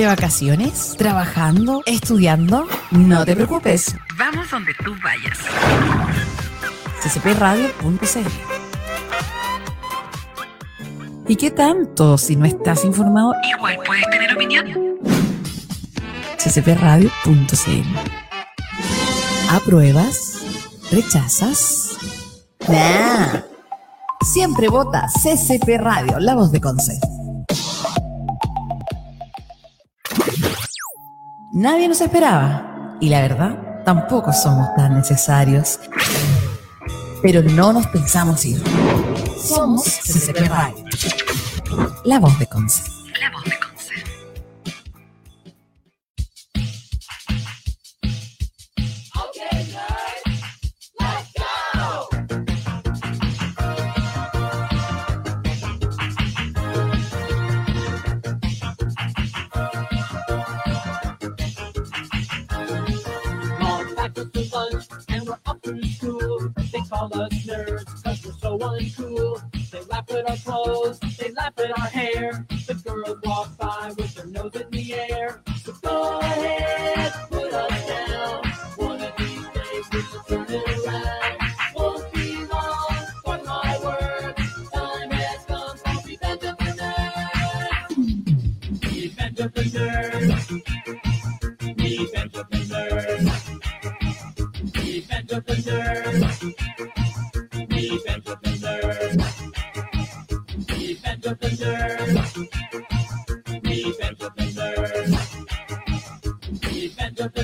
¿De vacaciones? ¿Trabajando? ¿Estudiando? No te preocupes. Vamos donde tú vayas. ccpradio.cl ¿Y qué tanto si no estás informado? Igual puedes tener opinión. ccpradio.cl ¿Apruebas? ¿Rechazas? Nah. Siempre vota CCP Radio, la voz de Conce. Nadie nos esperaba y la verdad tampoco somos tan necesarios. Pero no nos pensamos ir. Somos CCP Radio, la voz de Conce. La voz de call us nerds because we're so uncool. They laugh at our clothes, they laugh at our hair. The girls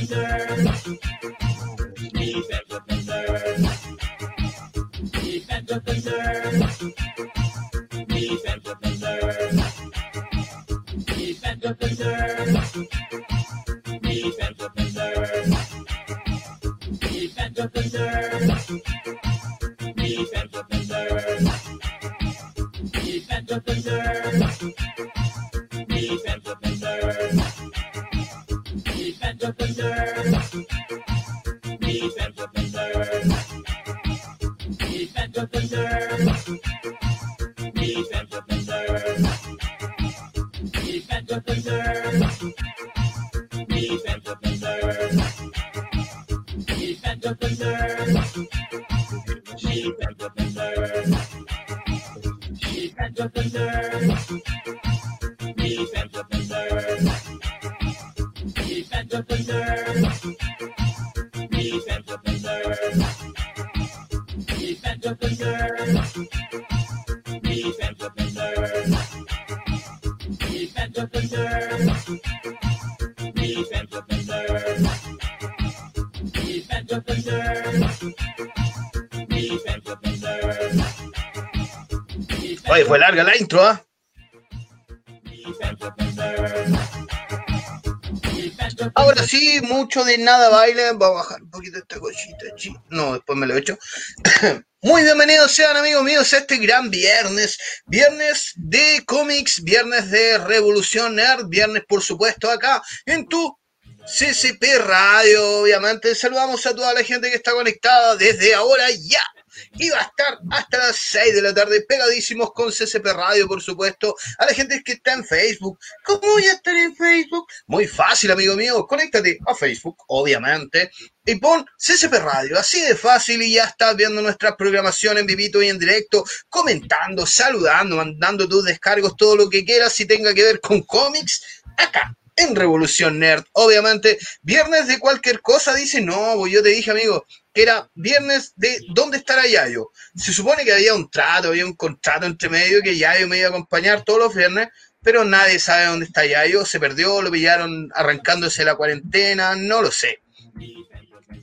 Thursday. La intro, ¿ah? Ahora sí, mucho de nada baile. Voy a bajar un poquito esta cosita. No, después me lo he hecho. Muy bienvenidos sean amigos míos a este gran viernes. Viernes de cómics, viernes de Revolución Nerd, viernes por supuesto acá en tu CCP Radio. Obviamente saludamos a toda la gente que está conectada desde ahora ya. Y va a estar hasta las 6 de la tarde pegadísimos con CCP Radio, por supuesto. A la gente que está en Facebook. ¿Cómo voy a estar en Facebook? Muy fácil, amigo mío. Conéctate a Facebook, obviamente. Y pon CCP Radio, así de fácil y ya estás viendo nuestra programación en vivito y en directo, comentando, saludando, mandando tus descargos, todo lo que quieras si tenga que ver con cómics, acá en Revolución Nerd. Obviamente, viernes de cualquier cosa, dice, no, pues yo te dije, amigo, era viernes de ¿dónde estará Yayo? Se supone que había un trato, había un contrato entre medio que Yayo me iba a acompañar todos los viernes, pero nadie sabe dónde está Yayo, se perdió, lo pillaron arrancándose la cuarentena, no lo sé.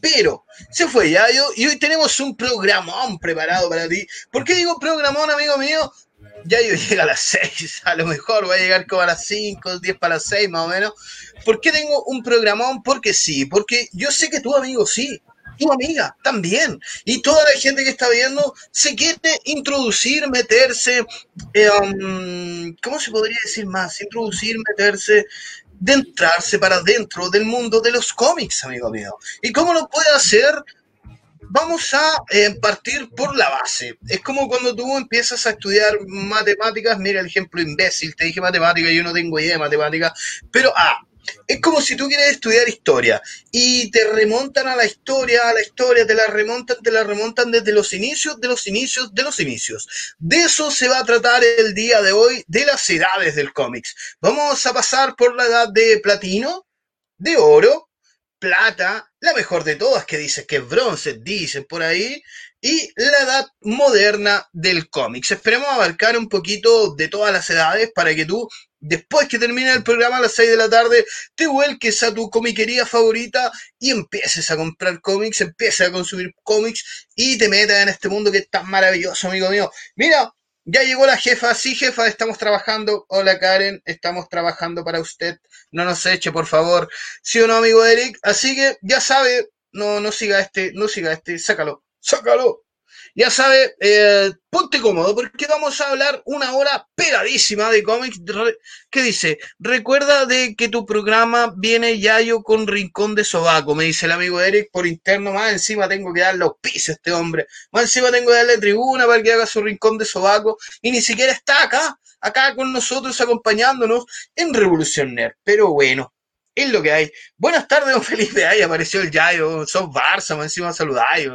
Pero se fue Yayo y hoy tenemos un programón preparado para ti. ¿Por qué digo programón, amigo mío? Yayo llega a las 6, a lo mejor va a llegar como a las 5, 10 para las 6 más o menos. ¿Por qué tengo un programón? Porque sí, porque yo sé que tu amigo sí, tu amiga también, y toda la gente que está viendo se quiere introducir, meterse, eh, um, ¿cómo se podría decir más? Introducir, meterse, de entrarse para dentro del mundo de los cómics, amigo mío. ¿Y cómo lo puede hacer? vamos a eh, partir por la base. Es como cuando tú empiezas a estudiar matemáticas, mira el ejemplo imbécil, te dije matemáticas, yo no tengo idea de matemáticas, pero ah, es como si tú quieres estudiar historia y te remontan a la historia, a la historia, te la remontan, te la remontan desde los inicios, de los inicios, de los inicios. De eso se va a tratar el día de hoy, de las edades del cómics. Vamos a pasar por la edad de platino, de oro, plata, la mejor de todas que dices que es bronce, dicen por ahí, y la edad moderna del cómics. Esperemos abarcar un poquito de todas las edades para que tú, después que termine el programa a las 6 de la tarde, te vuelques a tu comiquería favorita y empieces a comprar cómics, empieces a consumir cómics y te metas en este mundo que es tan maravilloso, amigo mío. Mira, ya llegó la jefa, sí jefa, estamos trabajando. Hola Karen, estamos trabajando para usted. No nos eche, por favor. ¿Sí o no, amigo Eric? Así que ya sabe, no, no siga este, no siga este, sácalo, sácalo. Ya sabe, eh, ponte cómodo porque vamos a hablar una hora pegadísima de cómics. ¿Qué dice? Recuerda de que tu programa viene Yayo con Rincón de Sobaco, me dice el amigo Eric por interno. Más encima tengo que darle auspicio a este hombre. Más encima tengo que darle tribuna para que haga su Rincón de Sobaco. Y ni siquiera está acá, acá con nosotros acompañándonos en Revolución. Pero bueno, es lo que hay. Buenas tardes, don Felipe. Ahí apareció el Yayo. Sos Barça, más encima saludáis.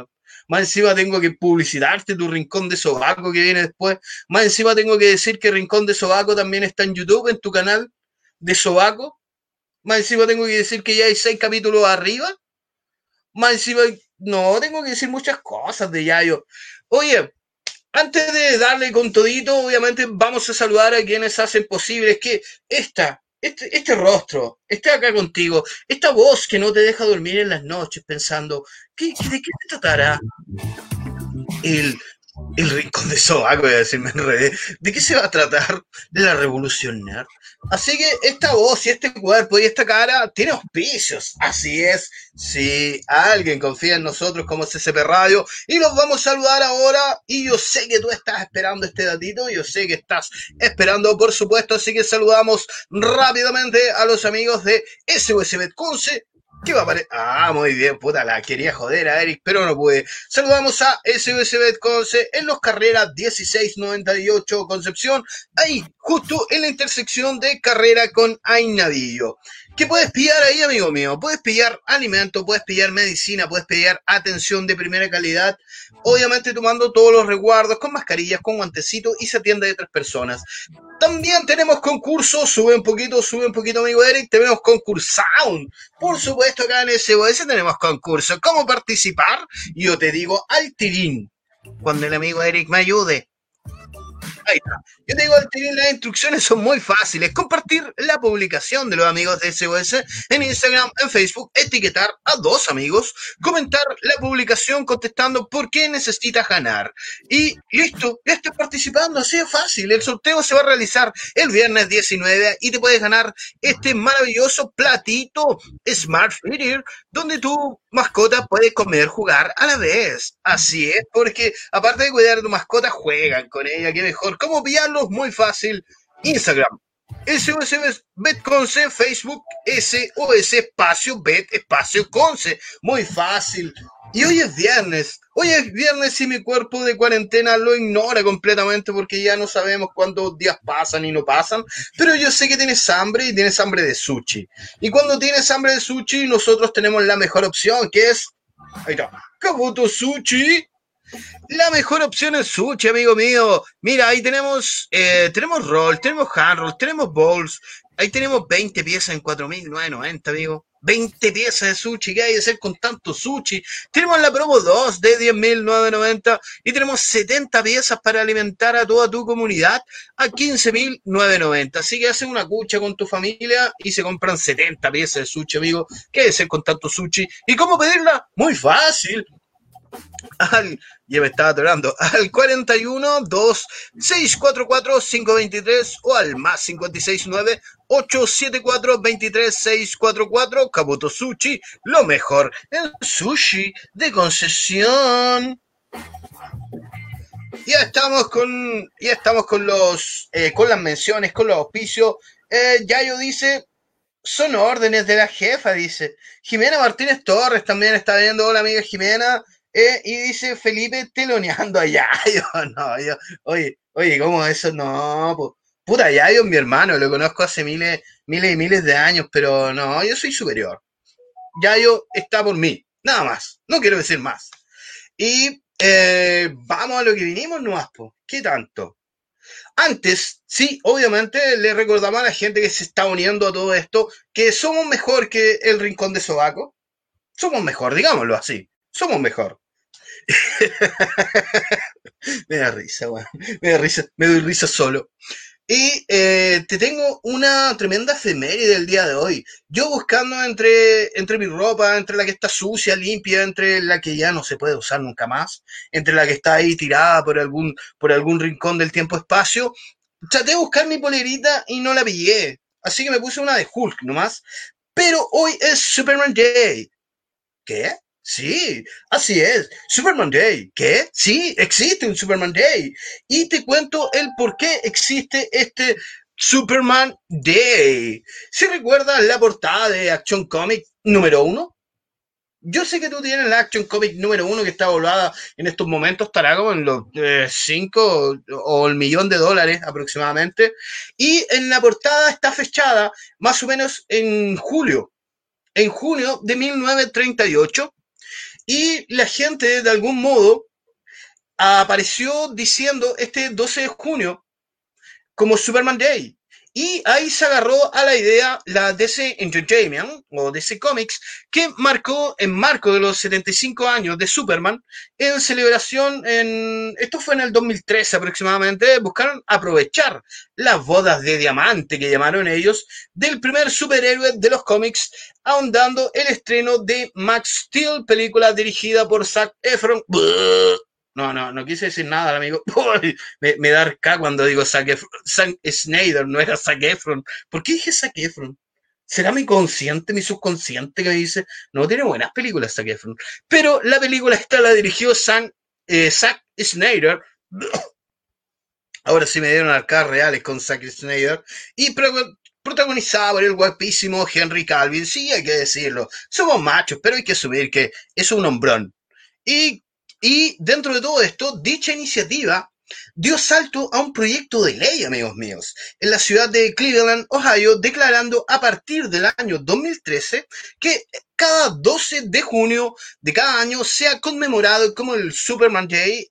Más encima tengo que publicitarte tu Rincón de Sobaco que viene después. Más encima tengo que decir que Rincón de Sobaco también está en YouTube, en tu canal de Sobaco. Más encima tengo que decir que ya hay seis capítulos arriba. Más encima, no, tengo que decir muchas cosas de Yayo. Oye, antes de darle con todito, obviamente vamos a saludar a quienes hacen posible que esta este, este, rostro, esté acá contigo, esta voz que no te deja dormir en las noches pensando, ¿qué, de qué te tratará el, el rincón de Sobaco? Voy a decirme en ¿De qué se va a tratar? De la revolución. Así que esta voz y este cuerpo y esta cara tiene auspicios. Así es. Si alguien confía en nosotros como CCP Radio y los vamos a saludar ahora. Y yo sé que tú estás esperando este datito. Yo sé que estás esperando, por supuesto. Así que saludamos rápidamente a los amigos de SUSB Conce ¿Qué va a aparecer? Ah, muy bien, puta, la quería joder a Eric, pero no pude. Saludamos a SUSB Conce en los carreras 1698 Concepción, ahí, justo en la intersección de carrera con Ainadillo. ¿Qué puedes pillar ahí, amigo mío? Puedes pillar alimento, puedes pillar medicina, puedes pillar atención de primera calidad, obviamente tomando todos los resguardos, con mascarillas, con guantecitos y se atiende de tres personas. También tenemos concursos, sube un poquito, sube un poquito, amigo Eric, tenemos concursound. Por supuesto, acá en SOS tenemos concurso. ¿Cómo participar? Yo te digo al tirín, cuando el amigo Eric me ayude. Yo te digo, las instrucciones son muy fáciles. Compartir la publicación de los amigos de SOS en Instagram, en Facebook, etiquetar a dos amigos, comentar la publicación contestando por qué necesitas ganar. Y listo, ya estás participando, así de fácil. El sorteo se va a realizar el viernes 19 y te puedes ganar este maravilloso platito Smart Feeder donde tu mascota puede comer, jugar a la vez. Así es, porque aparte de cuidar a tu mascota, juegan con ella, qué mejor. ¿Cómo pillarlos? Muy fácil. Instagram. SOS Betconce, Facebook SOS espacio Bet espacio Conce. Muy fácil. Y hoy es viernes. Hoy es viernes y mi cuerpo de cuarentena lo ignora completamente porque ya no sabemos cuántos días pasan y no pasan. Pero yo sé que tienes hambre y tienes hambre de sushi. Y cuando tienes hambre de sushi, nosotros tenemos la mejor opción, que es. Ahí está. Kabuto Sushi. La mejor opción es sushi, amigo mío. Mira, ahí tenemos, eh, tenemos roll, tenemos hand roll, tenemos bowls. Ahí tenemos 20 piezas en 4.990, amigo. 20 piezas de sushi, ¿qué hay de hacer con tanto sushi? Tenemos la promo 2 de 10.990 y tenemos 70 piezas para alimentar a toda tu comunidad a 15.990. Así que hacen una cucha con tu familia y se compran 70 piezas de sushi, amigo. ¿Qué hay de hacer con tanto sushi? ¿Y cómo pedirla? Muy fácil al, ya me estaba atorando, al 41 2 644 523 o al más 569 874 23 644 Kabuto Sushi, lo mejor el sushi de concesión. Ya estamos con, ya estamos con los, eh, con las menciones, con los auspicios. Eh, Yayo dice, son órdenes de la jefa, dice. Jimena Martínez Torres también está viendo. Hola, amiga Jimena. Eh, y dice Felipe teloneando a Yayo. No, yo, oye, oye, ¿cómo eso? No, po. puta, Yayo mi hermano, lo conozco hace miles, miles y miles de años, pero no, yo soy superior. Yayo está por mí, nada más, no quiero decir más. Y eh, vamos a lo que vinimos nomás, po. ¿Qué tanto? Antes, sí, obviamente le recordamos a la gente que se está uniendo a todo esto que somos mejor que el Rincón de Sobaco. Somos mejor, digámoslo así. Somos mejor. me da risa, weón. Me da risa, me doy risa solo. Y eh, te tengo una tremenda efeméride del día de hoy. Yo buscando entre, entre mi ropa, entre la que está sucia, limpia, entre la que ya no se puede usar nunca más, entre la que está ahí tirada por algún, por algún rincón del tiempo-espacio, traté de buscar mi polerita y no la pillé. Así que me puse una de Hulk nomás. Pero hoy es Superman Day. ¿Qué? Sí, así es. Superman Day. ¿Qué? Sí, existe un Superman Day. Y te cuento el por qué existe este Superman Day. ¿Se recuerda la portada de Action Comic número uno? Yo sé que tú tienes la Action Comic número uno que está volada en estos momentos, estará como en los 5 o el millón de dólares aproximadamente. Y en la portada está fechada más o menos en julio, en junio de 1938 y la gente, de algún modo, apareció diciendo este 12 de junio como Superman Day. Y ahí se agarró a la idea la DC Entertainment o DC Comics, que marcó en marco de los 75 años de Superman, en celebración, en, esto fue en el 2013 aproximadamente, buscaron aprovechar las bodas de diamante que llamaron ellos, del primer superhéroe de los cómics, ahondando el estreno de Max Steel, película dirigida por Zac Efron. No, no, no quise decir nada, amigo. me, me, da arca cuando digo Zac, Zack Snyder, no era Zac Efron. ¿Por qué dije Zac Efron? ¿Será mi consciente, mi subconsciente que me dice, no tiene buenas películas Zac Efron? Pero la película esta la dirigió San, eh, Zack Snyder. Ahora sí me dieron arcas reales con Zack Snyder. Y protagonizada por el guapísimo Henry Calvin. Sí, hay que decirlo. Somos machos, pero hay que asumir que es un hombrón. Y y dentro de todo esto, dicha iniciativa dio salto a un proyecto de ley, amigos míos, en la ciudad de Cleveland, Ohio, declarando a partir del año 2013 que cada 12 de junio de cada año sea conmemorado como el Superman Day.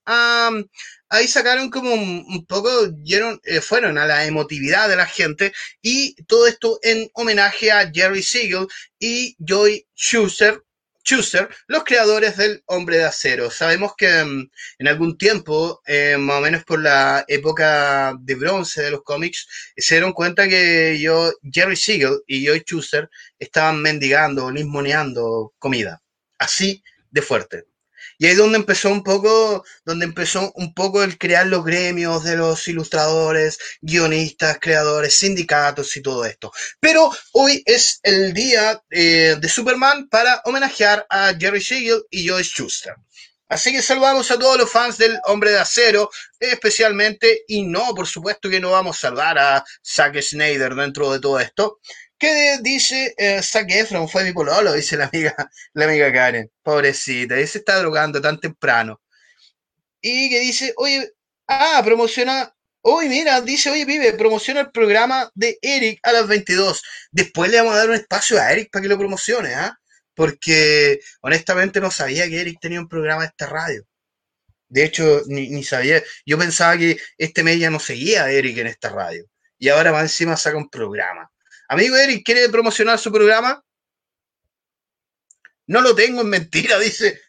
ahí sacaron como un, poco, dieron, eh, fueron a la emotividad de la gente y todo esto en homenaje a Jerry Siegel y Joy Schuster, Schuster, los creadores del Hombre de Acero. Sabemos que mm, en algún tiempo, eh, más o menos por la época de bronce de los cómics, se dieron cuenta que yo, Jerry Siegel y Joy Schuster estaban mendigando, lismoneando comida. Así de fuerte. Y ahí es donde empezó un poco, donde empezó un poco el crear los gremios de los ilustradores, guionistas, creadores, sindicatos y todo esto. Pero hoy es el día eh, de Superman para homenajear a Jerry Siegel y Joyce Schuster. Así que saludamos a todos los fans del Hombre de Acero, especialmente, y no, por supuesto que no vamos a salvar a Zack Snyder dentro de todo esto, ¿Qué dice eh, Zac Efron? Fue mi pololo, dice la amiga, la amiga Karen. Pobrecita, se está drogando tan temprano. Y que dice, oye, ah, promociona, oye, mira, dice, oye, vive, promociona el programa de Eric a las 22. Después le vamos a dar un espacio a Eric para que lo promocione, ¿ah? Porque honestamente no sabía que Eric tenía un programa de esta radio. De hecho, ni, ni sabía, yo pensaba que este mes ya no seguía a Eric en esta radio. Y ahora más encima saca un programa. Amigo Eric, ¿quiere promocionar su programa? No lo tengo, en mentira, dice.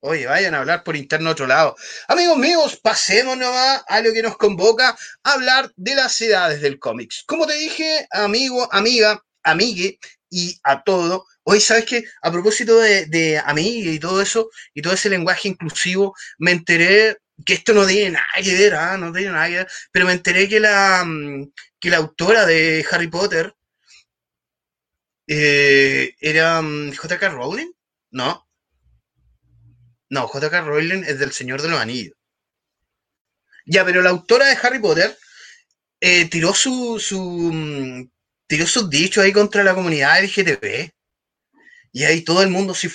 Oye, vayan a hablar por interno a otro lado. Amigos míos, pasemos nomás a lo que nos convoca, a hablar de las edades del cómics. Como te dije, amigo, amiga, amigue y a todo. Hoy, ¿sabes qué? A propósito de, de y todo eso, y todo ese lenguaje inclusivo, me enteré que esto no tiene nada que ver, ¿ah? no tiene nada que ver, pero me enteré que la, mm, que la autora de Harry Potter, eh, ¿Era mm, J.K. Rowling? No. No, J.K. Rowling es del Señor de los Anillos. Ya, pero la autora de Harry Potter eh, tiró su, su mm, tiró sus dichos ahí contra la comunidad LGTB. Y ahí todo el mundo así,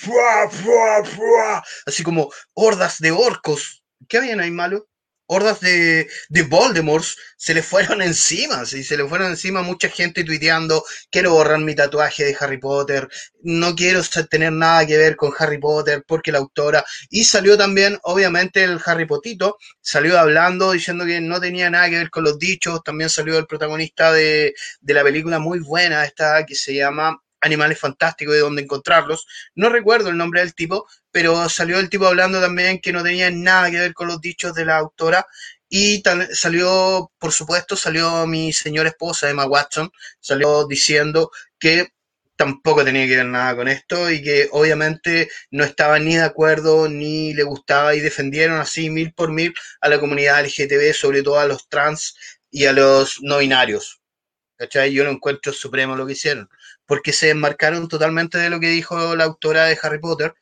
así como hordas de orcos. ¿Qué habían ahí malo? Hordas de, de Voldemort se le fueron encima, sí, se le fueron encima mucha gente tuiteando, quiero borrar mi tatuaje de Harry Potter, no quiero tener nada que ver con Harry Potter porque la autora, y salió también, obviamente, el Harry Potito, salió hablando, diciendo que no tenía nada que ver con los dichos, también salió el protagonista de, de la película muy buena, esta que se llama Animales Fantásticos y dónde encontrarlos, no recuerdo el nombre del tipo, pero salió el tipo hablando también que no tenía nada que ver con los dichos de la autora y salió, por supuesto, salió mi señora esposa, Emma Watson, salió diciendo que tampoco tenía que ver nada con esto y que obviamente no estaba ni de acuerdo ni le gustaba y defendieron así mil por mil a la comunidad LGTB, sobre todo a los trans y a los no binarios. Yo lo encuentro supremo lo que hicieron, porque se desmarcaron totalmente de lo que dijo la autora de Harry Potter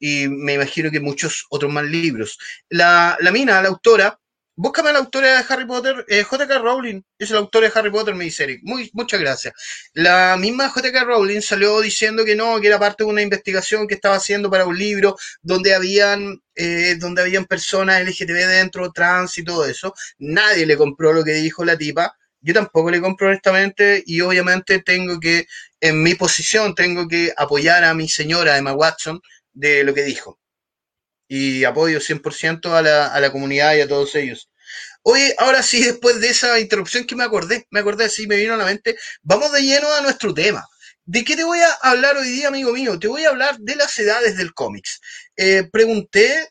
y me imagino que muchos otros más libros. La, la mina, la autora, búscame a la autora de Harry Potter, eh, J.K. Rowling, es la autora de Harry Potter, me dice Eric. Muy, muchas gracias. La misma J.K. Rowling salió diciendo que no, que era parte de una investigación que estaba haciendo para un libro donde habían, eh, donde habían personas LGTB dentro, trans y todo eso. Nadie le compró lo que dijo la tipa. Yo tampoco le compro honestamente y obviamente tengo que, en mi posición, tengo que apoyar a mi señora Emma Watson de lo que dijo. Y apoyo 100% a la, a la comunidad y a todos ellos. Oye, ahora sí, después de esa interrupción que me acordé, me acordé así, me vino a la mente, vamos de lleno a nuestro tema. ¿De qué te voy a hablar hoy día, amigo mío? Te voy a hablar de las edades del cómics. Eh, pregunté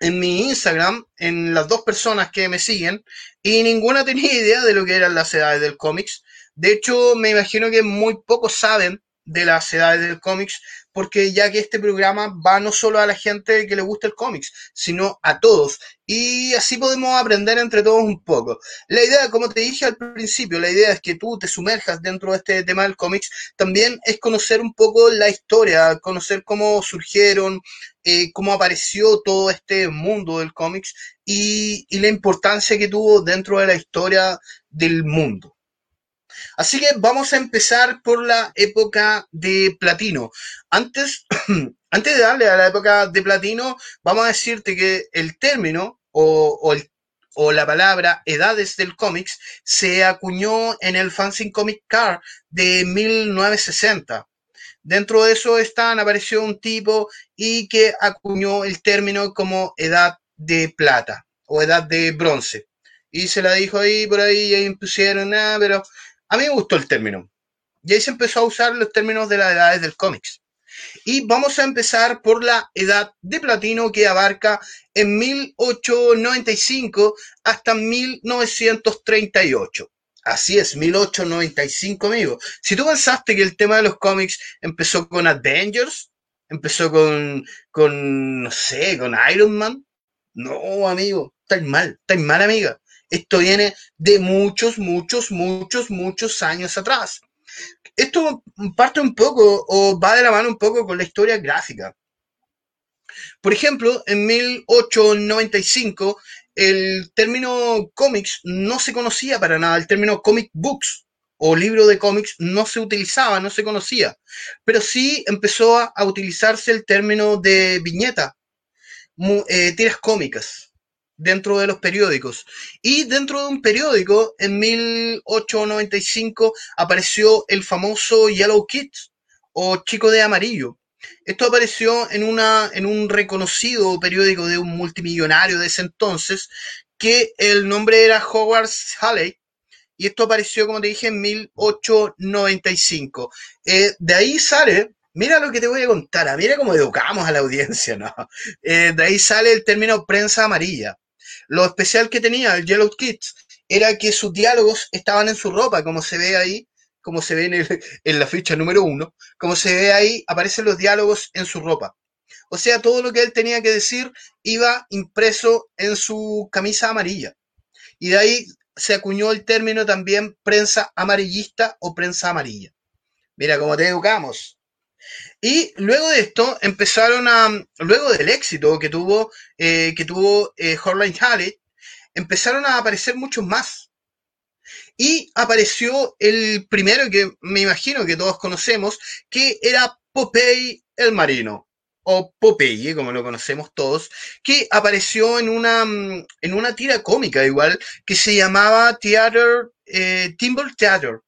en mi Instagram, en las dos personas que me siguen, y ninguna tenía idea de lo que eran las edades del cómics. De hecho, me imagino que muy pocos saben de las edades del cómics, porque ya que este programa va no solo a la gente que le gusta el cómics, sino a todos. Y así podemos aprender entre todos un poco. La idea, como te dije al principio, la idea es que tú te sumerjas dentro de este tema del cómics. También es conocer un poco la historia, conocer cómo surgieron, eh, cómo apareció todo este mundo del cómics y, y la importancia que tuvo dentro de la historia del mundo. Así que vamos a empezar por la época de platino. Antes, antes de darle a la época de platino, vamos a decirte que el término o, la palabra edades del cómics se acuñó en el Fanzine Comic Car de 1960. Dentro de eso están, apareció un tipo y que acuñó el término como edad de plata o edad de bronce. Y se la dijo ahí, por ahí, y ahí impusieron, nada, pero a mí me gustó el término. Y ahí se empezó a usar los términos de las edades del cómics. Y vamos a empezar por la edad de platino que abarca en 1895 hasta 1938. Así es, 1895, amigo. Si tú pensaste que el tema de los cómics empezó con Avengers, empezó con, con, no sé, con Iron Man, no, amigo, estáis mal, estáis mal, amiga. Esto viene de muchos, muchos, muchos, muchos años atrás. Esto parte un poco o va de la mano un poco con la historia gráfica. Por ejemplo, en 1895 el término cómics no se conocía para nada, el término comic books o libro de cómics no se utilizaba, no se conocía, pero sí empezó a, utilizarse el término de viñeta, eh, tiras cómicas dentro de los periódicos. Y dentro de un periódico, en 1895, apareció el famoso Yellow Kid o Chico de Amarillo. Esto apareció en, una, en un reconocido periódico de un multimillonario de ese entonces, que el nombre era Howard Halley, y esto apareció, como te dije, en 1895. Eh, de ahí sale, mira lo que te voy a contar, ah, mira cómo educamos a la audiencia, ¿no? Eh, de ahí sale el término prensa amarilla. Lo especial que tenía el Yellow Kids era que sus diálogos estaban en su ropa, como se ve ahí, como se ve en, el- en la ficha número uno, como se ve ahí, aparecen los diálogos en su ropa. O sea, todo lo que él tenía que decir iba impreso en su camisa amarilla. Y de ahí se acuñó el término también prensa amarillista o prensa amarilla. Mira cómo te educamos. Y luego de esto empezaron a, luego del éxito que tuvo, eh, que tuvo eh, Hotline Halley, empezaron a aparecer muchos más. Y apareció el primero que me imagino que todos conocemos, que era Popeye el Marino, o Popeye, como lo conocemos todos, que apareció en una, en una tira cómica igual, que se llamaba Theater, eh, Timber Theater,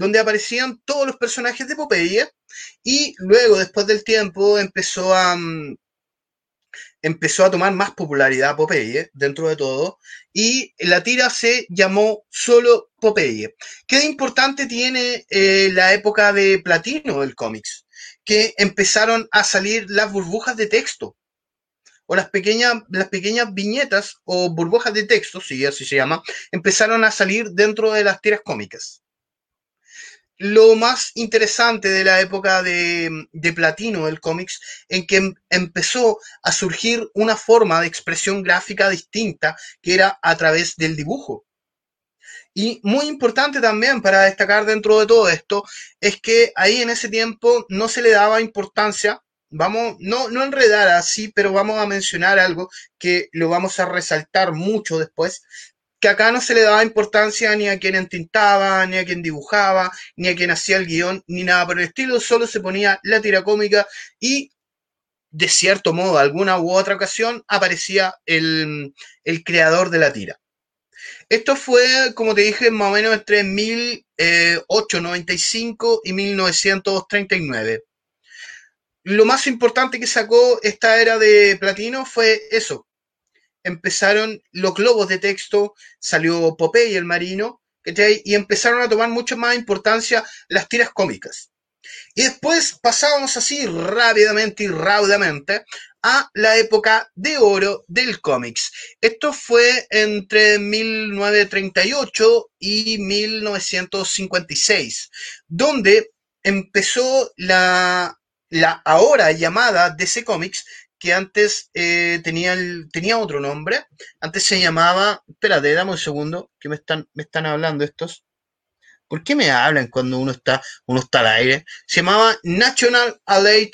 donde aparecían todos los personajes de Popeye, y luego, después del tiempo, empezó a, mm, empezó a tomar más popularidad Popeye dentro de todo y la tira se llamó solo Popeye. ¿Qué importante tiene eh, la época de platino del cómics? Que empezaron a salir las burbujas de texto o las pequeñas, las pequeñas viñetas o burbujas de texto, si así se llama, empezaron a salir dentro de las tiras cómicas lo más interesante de la época de, platino del cómics, en que em, empezó a surgir una forma de expresión gráfica distinta, que era a través del dibujo. Y muy importante también para destacar dentro de todo esto, es que ahí en ese tiempo no se le daba importancia, vamos, no, no enredar así, pero vamos a mencionar algo que lo vamos a resaltar mucho después, que acá no se le daba importancia ni a quien entintaba, ni a quien dibujaba, ni a quien hacía el guion, ni nada por el estilo, solo se ponía la tira cómica y de cierto modo, alguna u otra ocasión, aparecía el, creador de la tira. Esto fue, como te dije, más o menos entre 1895 y 1939. Lo más importante que sacó esta era de platino fue eso, empezaron los globos de texto, salió Popeye el marino, y empezaron a tomar mucho más importancia las tiras cómicas. Y después pasábamos así rápidamente y raudamente a la época de oro del cómics. Esto fue entre 1938 y 1956, donde empezó la, la ahora llamada DC Comics, que antes eh, tenía, tenía otro nombre. Antes se llamaba. Espérate, dame un segundo, que me están, me están hablando estos. ¿Por qué me hablan cuando uno está, uno está al aire? Se llamaba National Allied,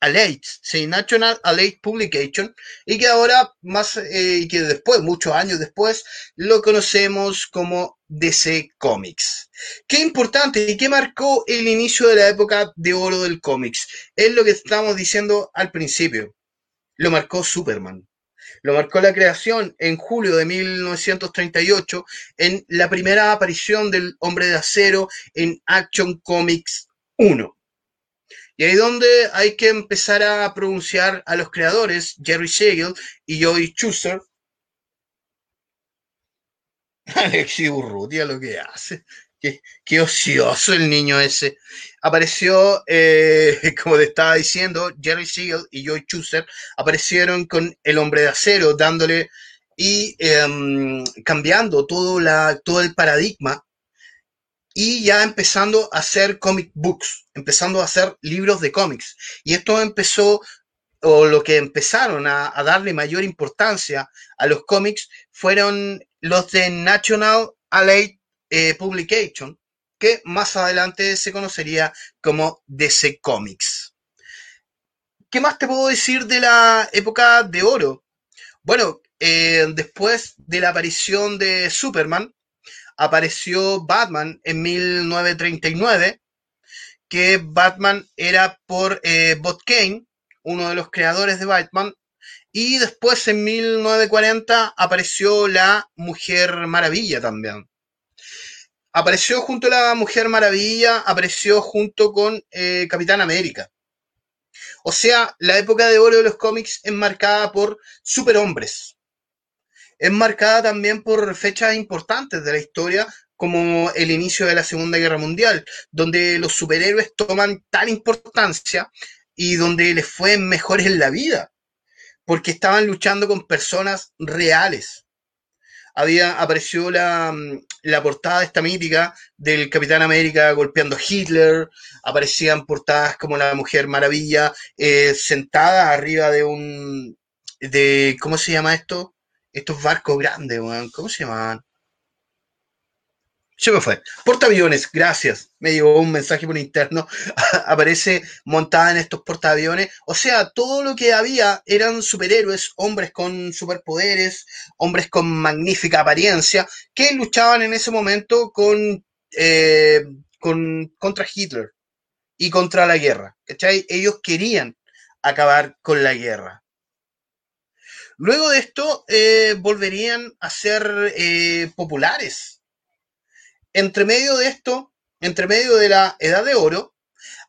Allied sí, National Allied Publication, y que ahora, más, eh, y que después, muchos años después, lo conocemos como DC Comics. Qué importante y qué marcó el inicio de la época de oro del cómics. Es lo que estamos diciendo al principio lo marcó Superman. Lo marcó la creación en julio de 1938 en la primera aparición del Hombre de Acero en Action Comics 1. Y ahí donde hay que empezar a pronunciar a los creadores, Jerry Siegel y Joey Schuster. Alexi Urrutia lo que hace. Qué, ocioso el niño ese. Apareció, eh, como te estaba diciendo, Jerry Siegel y Joy Schuster aparecieron con El Hombre de Acero, dándole y em, cambiando todo, la, todo el paradigma y ya empezando a hacer comic books, empezando a hacer libros de cómics. Y esto empezó, o lo que empezaron a, darle mayor importancia a los cómics fueron los de National Allied eh, publication, que más adelante se conocería como DC Comics. ¿Qué más te puedo decir de la época de oro? Bueno, eh, después de la aparición de Superman, apareció Batman en 1939, que Batman era por eh, Bob Kane, uno de los creadores de Batman, y después en 1940 apareció la Mujer Maravilla también apareció junto a la Mujer Maravilla, apareció junto con eh, Capitán América. O sea, la época de oro de los cómics es marcada por superhombres. Es marcada también por fechas importantes de la historia, como el inicio de la Segunda Guerra Mundial, donde los superhéroes toman tal importancia y donde les fue mejor en la vida, porque estaban luchando con personas reales había, apareció la, mm, la portada esta mítica del Capitán América golpeando a Hitler, aparecían portadas como la Mujer Maravilla eh, sentada arriba de un, de, ¿cómo se llama esto? Estos barcos grandes, ¿cómo se llamaban? Se me fue. Portaaviones, gracias. Me llegó un mensaje por interno. Aparece montada en estos portaaviones. O sea, todo lo que había eran superhéroes, hombres con superpoderes, hombres con magnífica apariencia, que luchaban en ese momento con, eh, con contra Hitler. y contra la guerra. ¿cachai? Ellos querían acabar con la guerra. Luego de esto, eh, volverían a ser eh, populares. Entre medio de esto, entre medio de la Edad de Oro,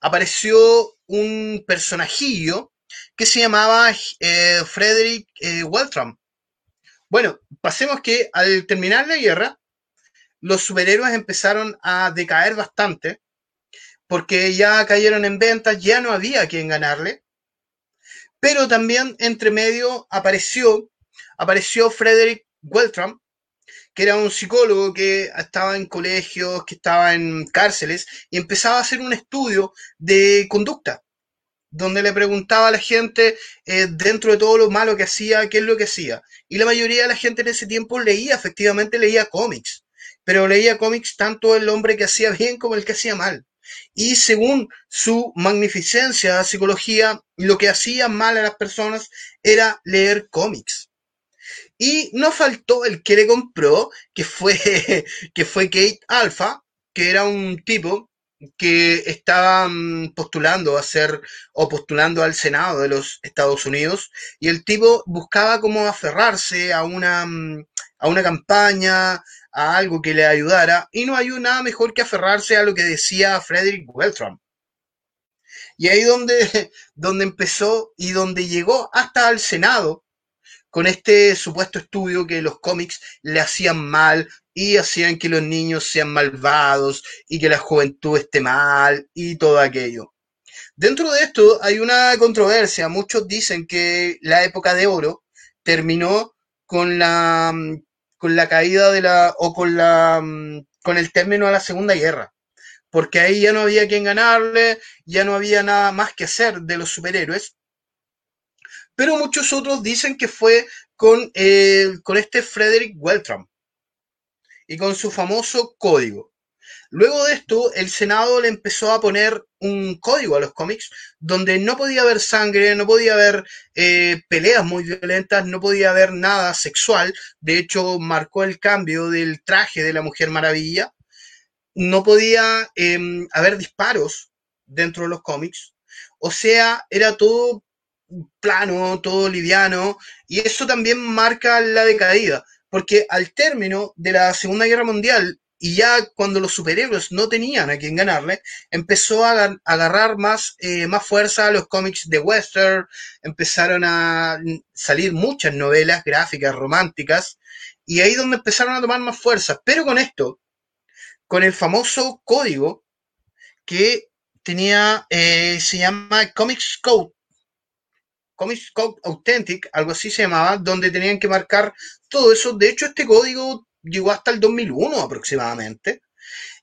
apareció un personajillo que se llamaba eh, Frederick eh, Weltram. Bueno, pasemos que al terminar la guerra, los superhéroes empezaron a decaer bastante porque ya cayeron en ventas, ya no había quien ganarle. Pero también entre medio apareció, apareció Frederick Weltram, que era un psicólogo que estaba en colegios, que estaba en cárceles, y empezaba a hacer un estudio de conducta, donde le preguntaba a la gente, eh, dentro de todo lo malo que hacía, qué es lo que hacía. Y la mayoría de la gente en ese tiempo leía, efectivamente leía cómics, pero leía cómics tanto el hombre que hacía bien como el que hacía mal. Y según su magnificencia, psicología, lo que hacía mal a las personas era leer cómics. Y no faltó el que le compró, que fue, que fue Kate Alpha, que era un tipo que estaba mm, postulando a ser o postulando al Senado de los Estados Unidos y el tipo buscaba como aferrarse a una, mm, a una campaña, a algo que le ayudara y no hay nada mejor que aferrarse a lo que decía Frederick Weltram. Y ahí donde, donde empezó y donde llegó hasta al Senado con este supuesto estudio que los cómics le hacían mal y hacían que los niños sean malvados y que la juventud esté mal y todo aquello. Dentro de esto hay una controversia. Muchos dicen que la época de oro terminó con la, con la caída de la, o con la, con el término a la Segunda Guerra. Porque ahí ya no había quien ganarle, ya no había nada más que hacer de los superhéroes pero muchos otros dicen que fue con, eh, con este Frederick Weltram y con su famoso código. Luego de esto, el Senado le empezó a poner un código a los cómics donde no podía haber sangre, no podía haber eh, peleas muy violentas, no podía haber nada sexual. De hecho, marcó el cambio del traje de la Mujer Maravilla. No podía em, haber disparos dentro de los cómics. O sea, era todo plano, todo liviano, y eso también marca la decaída, porque al término de la Segunda Guerra Mundial, y ya cuando los superhéroes no tenían a quien ganarle, empezó a agarrar más, eh, más fuerza a los cómics de western, empezaron a salir muchas novelas gráficas, románticas, y ahí donde empezaron a tomar más fuerza. Pero con esto, con el famoso código que tenía, eh, se llama Comics Code, Comics Code Authentic, algo así se llamaba, donde tenían que marcar todo eso. De hecho, este código llegó hasta el 2001 aproximadamente.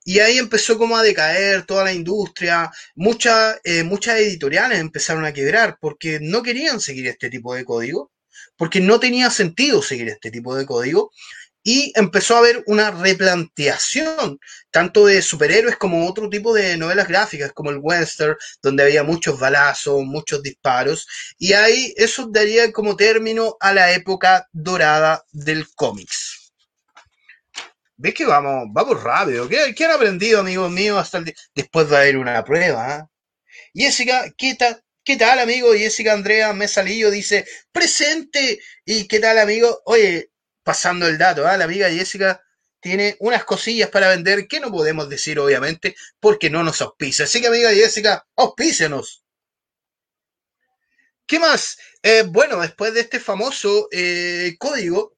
Y ahí empezó como a decaer toda la industria. Muchas, eh, muchas editoriales empezaron a quebrar porque no querían seguir este tipo de código, porque no tenía sentido seguir este tipo de código y empezó a haber una replanteación tanto de superhéroes como otro tipo de novelas gráficas como el western donde había muchos balazos, muchos disparos y ahí eso daría como término a la época dorada del cómics. ¿Ves que vamos, vamos rápido? ¿Qué, han aprendido, amigos míos, hasta después de haber una prueba? ¿ah? Jessica, ¿qué tal? ¿Qué tal, amigo? Jessica Andrea Mesalillo dice, presente. ¿Y qué tal, amigo? Oye, pasando el dato, ¿ah? la amiga Jessica tiene unas cosillas para vender que no podemos decir, obviamente, porque no nos auspicia. Así que, amiga Jessica, auspícenos. ¿Qué más? Eh, bueno, después de este famoso eh, código,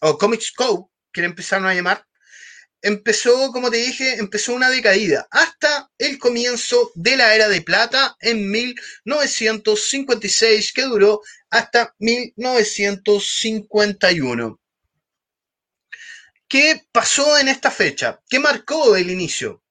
o Comics Code, que le empezaron a llamar, empezó, como te dije, empezó una decaída hasta el comienzo de la era de plata en 1956, que duró hasta 1951. ¿Qué pasó en esta fecha? ¿Qué marcó el inicio?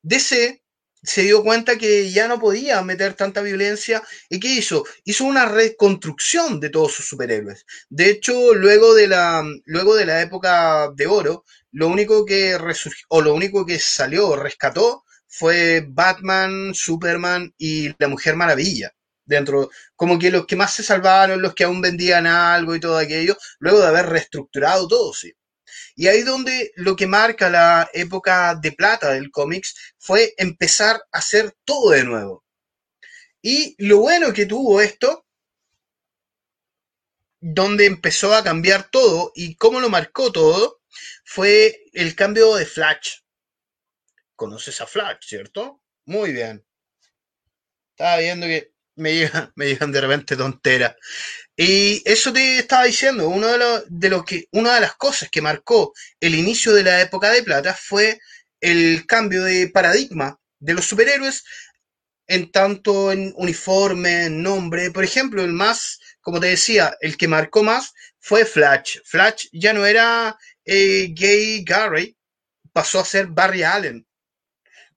DC se dio cuenta que ya no podía meter tanta violencia y ¿qué hizo? Hizo una reconstrucción de todos sus superhéroes. De hecho, luego de la, luego de la época de oro, lo único que resurgió, o lo único que salió, rescató, fue Batman, Superman y la Mujer Maravilla. Dentro, como que los que más se salvaron, los que aún vendían algo y todo aquello, luego de haber reestructurado todo, sí. Y ahí donde lo que marca la época de plata del cómics fue empezar a hacer todo de nuevo. Y lo bueno que tuvo esto, donde empezó a cambiar todo y cómo lo marcó todo, fue el cambio de Flash. ¿Conoces a Flash, cierto? Muy bien. Estaba viendo que me llegan, me llegan de repente tonteras. Y eso te estaba diciendo, uno de, los, de lo que, una de las cosas que marcó el inicio de la época de plata fue el cambio de paradigma de los superhéroes en tanto en uniforme, en nombre. Por ejemplo, el más, como te decía, el que marcó más fue Flash. Flash ya no era eh, Gay Gary, pasó a ser Barry Allen,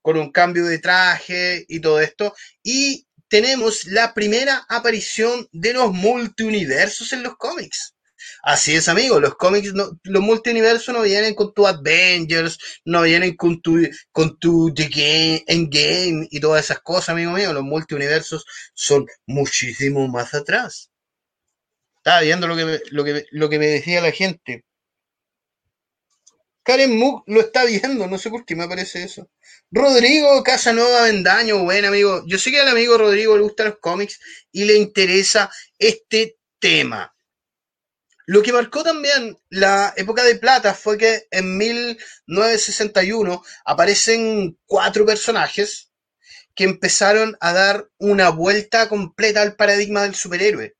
con un cambio de traje y todo esto. Y tenemos la primera aparición de los multiuniversos en los cómics. Así es, amigo, los cómics, los multiuniversos no vienen con tu Avengers, no vienen con tu, con tu The Game, Endgame y todas esas cosas, amigo mío. Los multiuniversos son muchísimo más atrás. Estaba viendo lo que, lo que, lo que me decía la gente. Karen Mook lo está viendo, no sé por qué me aparece eso. Rodrigo Casanova Vendaño, buen amigo. Yo sé que al amigo Rodrigo le gustan los cómics y le interesa este tema. Lo que marcó también la época de plata fue que en 1961 aparecen cuatro personajes que empezaron a dar una vuelta completa al paradigma del superhéroe.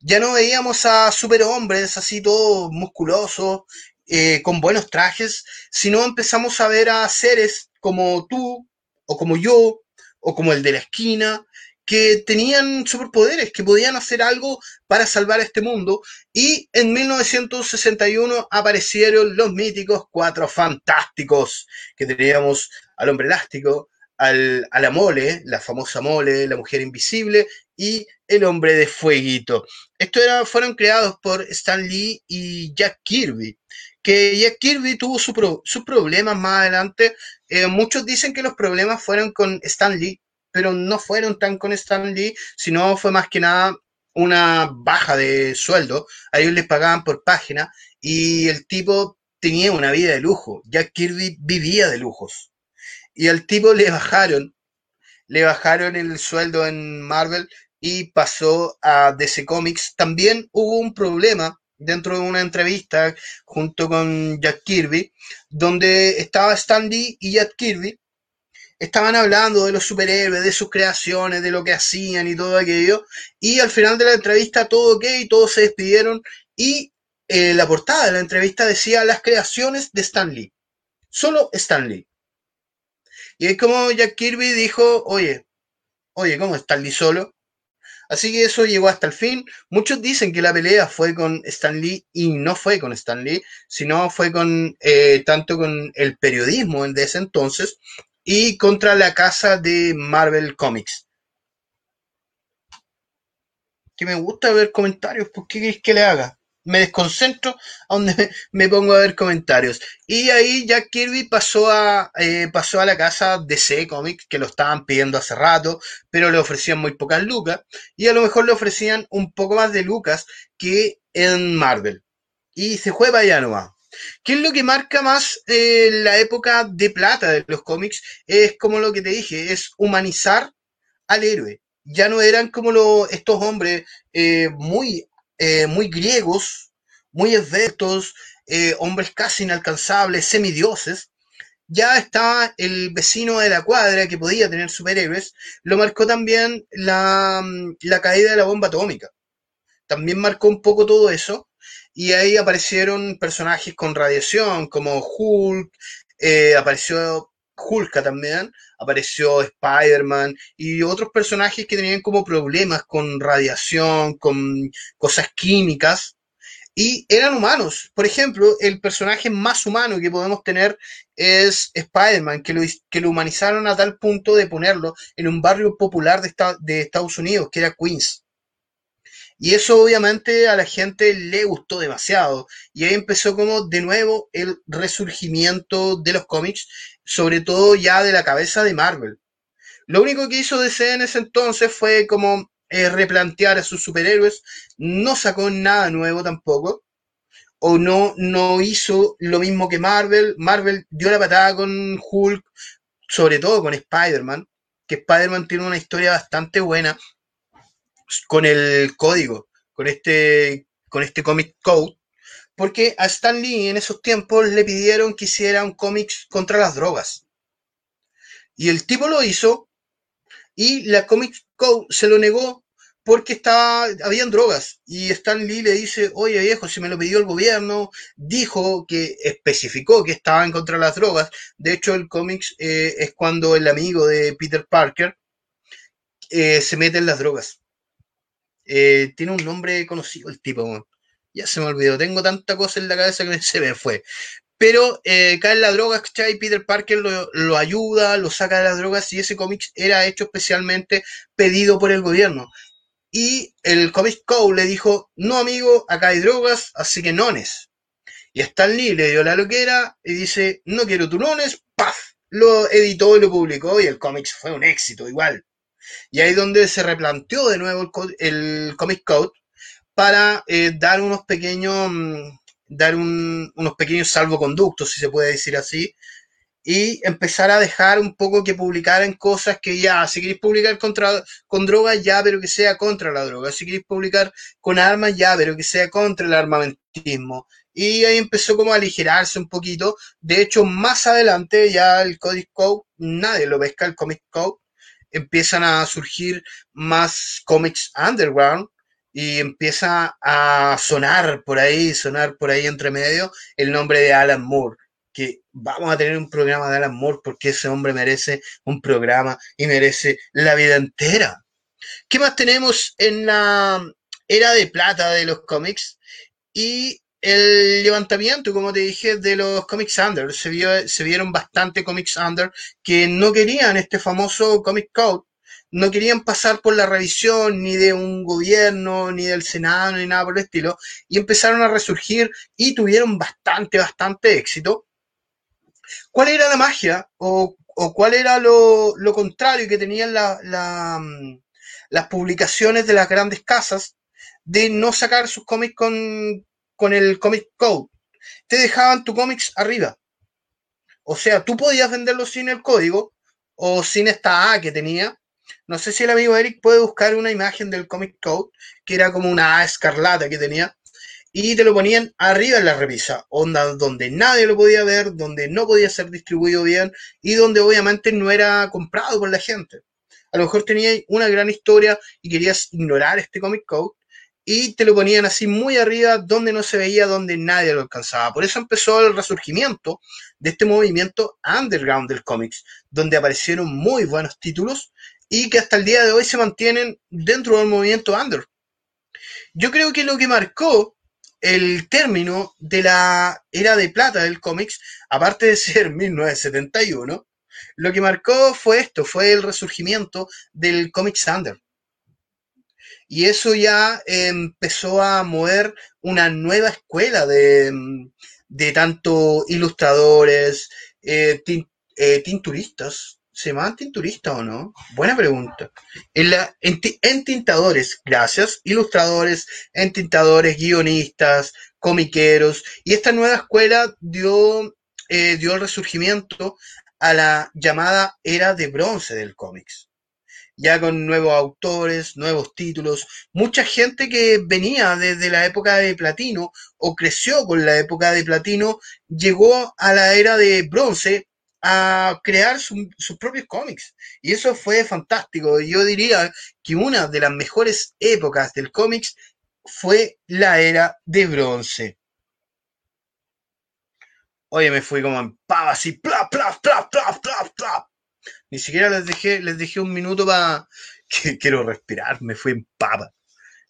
Ya no veíamos a superhombres así todos musculosos, eh, con buenos trajes, sino empezamos a ver a seres como tú, o como yo, o como el de la esquina, que tenían superpoderes, que podían hacer algo para salvar este mundo. Y en 1961 aparecieron los míticos Cuatro Fantásticos, que teníamos al Hombre Elástico, al, a la Mole, la famosa Mole, la Mujer Invisible y el Hombre de Fueguito. Estos era, fueron creados por Stan Lee y Jack Kirby. Que Jack Kirby tuvo su pro- sus problemas más adelante. Eh, muchos dicen que los problemas fueron con Stan Lee, pero no fueron tan con Stan Lee, sino fue más que nada una baja de sueldo. A ellos les pagaban por página y el tipo tenía una vida de lujo. Jack Kirby vivía de lujos. Y al tipo le bajaron, le bajaron el sueldo en Marvel y pasó a DC Comics. También hubo un problema dentro de una entrevista junto con Jack Kirby, donde estaba Stan Lee y Jack Kirby. Estaban hablando de los superhéroes, de sus creaciones, de lo que hacían y todo aquello. Y al final de la entrevista todo ok, todos se despidieron y eh, la portada de la entrevista decía las creaciones de Stan Lee. Solo Stan Lee. Y es como Jack Kirby dijo, oye, oye, ¿cómo Stan Lee solo? Así que eso llegó hasta el fin. Muchos dicen que la pelea fue con Stan Lee y no fue con Stan Lee, sino fue con eh, tanto con el periodismo de ese entonces y contra la casa de Marvel Comics. Que me gusta ver comentarios, ¿por qué queréis que le haga? Me desconcentro a donde me, pongo a ver comentarios. Y ahí Jack Kirby pasó a, eh, pasó a la casa DC Comics, que lo estaban pidiendo hace rato, pero le ofrecían muy pocas lucas. Y a lo mejor le ofrecían un poco más de lucas que en Marvel. Y se fue para allá nomás. ¿Qué es lo que marca más eh, la época de plata de los cómics? Es como lo que te dije, es humanizar al héroe. Ya no eran como lo- estos hombres eh, muy, eh, muy griegos, muy esbeltos, eh, hombres casi inalcanzables, semidioses. Ya estaba el vecino de la cuadra que podía tener superhéroes. Lo marcó también la, la caída de la bomba atómica. También marcó un poco todo eso. Y ahí aparecieron personajes con radiación, como Hulk, eh, apareció Hulka también, apareció Spider-Man y otros personajes que tenían como problemas con radiación, con cosas químicas, y eran humanos. Por ejemplo, el personaje más humano que podemos tener es Spider-Man, que lo, que lo humanizaron a tal punto de ponerlo en un barrio popular de, esta- de Estados Unidos, que era Queens. Y eso obviamente a la gente le gustó demasiado. Y ahí empezó como de nuevo el resurgimiento de los cómics, sobre todo ya de la cabeza de Marvel. Lo único que hizo DC en ese entonces fue como eh, replantear a sus superhéroes. No sacó nada nuevo tampoco. o no, no hizo lo mismo que Marvel. Marvel dio la patada con Hulk, sobre todo con Spider-Man, que Spider-Man tiene una historia bastante buena con el código, con este, con este comic code, porque a Stan Lee en esos tiempos le pidieron que hiciera un cómic contra las drogas. Y el tipo lo hizo y la Comic Code se lo negó porque estaba, habían drogas. Y Stan Lee le dice, oye viejo, si me lo pidió el gobierno, dijo que especificó que estaba en contra las drogas. De hecho, el cómics eh, es cuando el amigo de Peter Parker eh, se mete en las drogas. Eh, tiene un nombre conocido el tipo. Ya se me olvidó. Tengo tanta cosa en la cabeza que se me fue. Pero eh, cae en la droga. Peter Parker lo, lo ayuda, lo saca de las drogas y ese cómic era hecho especialmente pedido por el gobierno. Y el Comic Code le dijo, no amigo, acá hay drogas, así que nones. Y Stan Lee le dio la loquera y dice, no quiero tu nones, ¡paf! Lo editó y lo publicó y el cómic fue un éxito igual. Y ahí donde se replanteó de nuevo el, el Comic Code para eh, dar unos pequeños, mm, dar un- unos pequeños salvoconductos, si se puede decir así, y empezar a dejar un poco que publicaran cosas que ya, si queréis publicar contra, con drogas, ya, pero que sea contra la droga. Si queréis publicar con armas, ya, pero que sea contra el armamentismo. Y ahí empezó como a aligerarse un poquito. De hecho, más adelante ya el Comic Code, nadie lo pesca, el Comic Code. Empiezan a surgir más cómics underground y empieza a sonar por ahí, sonar por ahí entre medio el nombre de Alan Moore que vamos a tener un programa de Alan Moore porque ese hombre merece un programa y merece la vida entera. ¿Qué más tenemos en la era de plata de los cómics? Y el levantamiento, como te dije, de los cómics under. Se, vio, se vieron bastante cómics under que no querían este famoso comic code. No querían pasar por la revisión ni de un gobierno, ni del Senado, ni nada por el estilo. Y empezaron a resurgir y tuvieron bastante, bastante éxito. ¿Cuál era la magia o, o cuál era lo, lo, contrario que tenían la, las publicaciones de las grandes casas de no sacar sus cómics con, con el Comic Code? Te dejaban tu cómics arriba. O sea, tú podías venderlo sin el código o sin esta A que tenía. No sé si el amigo Eric puede buscar una imagen del Comic Code, que era como una A escarlata que tenía y te lo ponían arriba en la revista, onda donde nadie lo podía ver, donde no podía ser distribuido bien y donde obviamente no era comprado por la gente. A lo mejor tenías una gran historia y querías ignorar este comic code y te lo ponían así muy arriba donde no se veía, donde nadie lo alcanzaba. Por eso empezó el resurgimiento de este movimiento underground del cómics, donde aparecieron muy buenos títulos y que hasta el día de hoy se mantienen dentro del movimiento under. Yo creo que lo que marcó el término de la era de plata del cómics, aparte de ser 1971, lo que marcó fue esto, fue el resurgimiento del cómic under. Y eso ya empezó a mover una nueva escuela de, de tanto ilustradores, eh, eh, tinturistas, ¿se llaman tinturistas o no? Buena pregunta. En, la, en, tintadores, gracias, ilustradores, entintadores, guionistas, comiqueros, y esta nueva escuela dio, eh, dio el resurgimiento a la llamada era de bronce del cómics. Ya con nuevos autores, nuevos títulos, mucha gente que venía desde la época de platino o creció con la época de platino, llegó a la era de bronce a crear su, sus propios cómics. Y eso fue fantástico. Yo diría que una de las mejores épocas del cómics fue la era de bronce. Oye, me fui como en pava, así. Ni siquiera les dejé, les dejé un minuto para que quiero respirar, me fui en papa.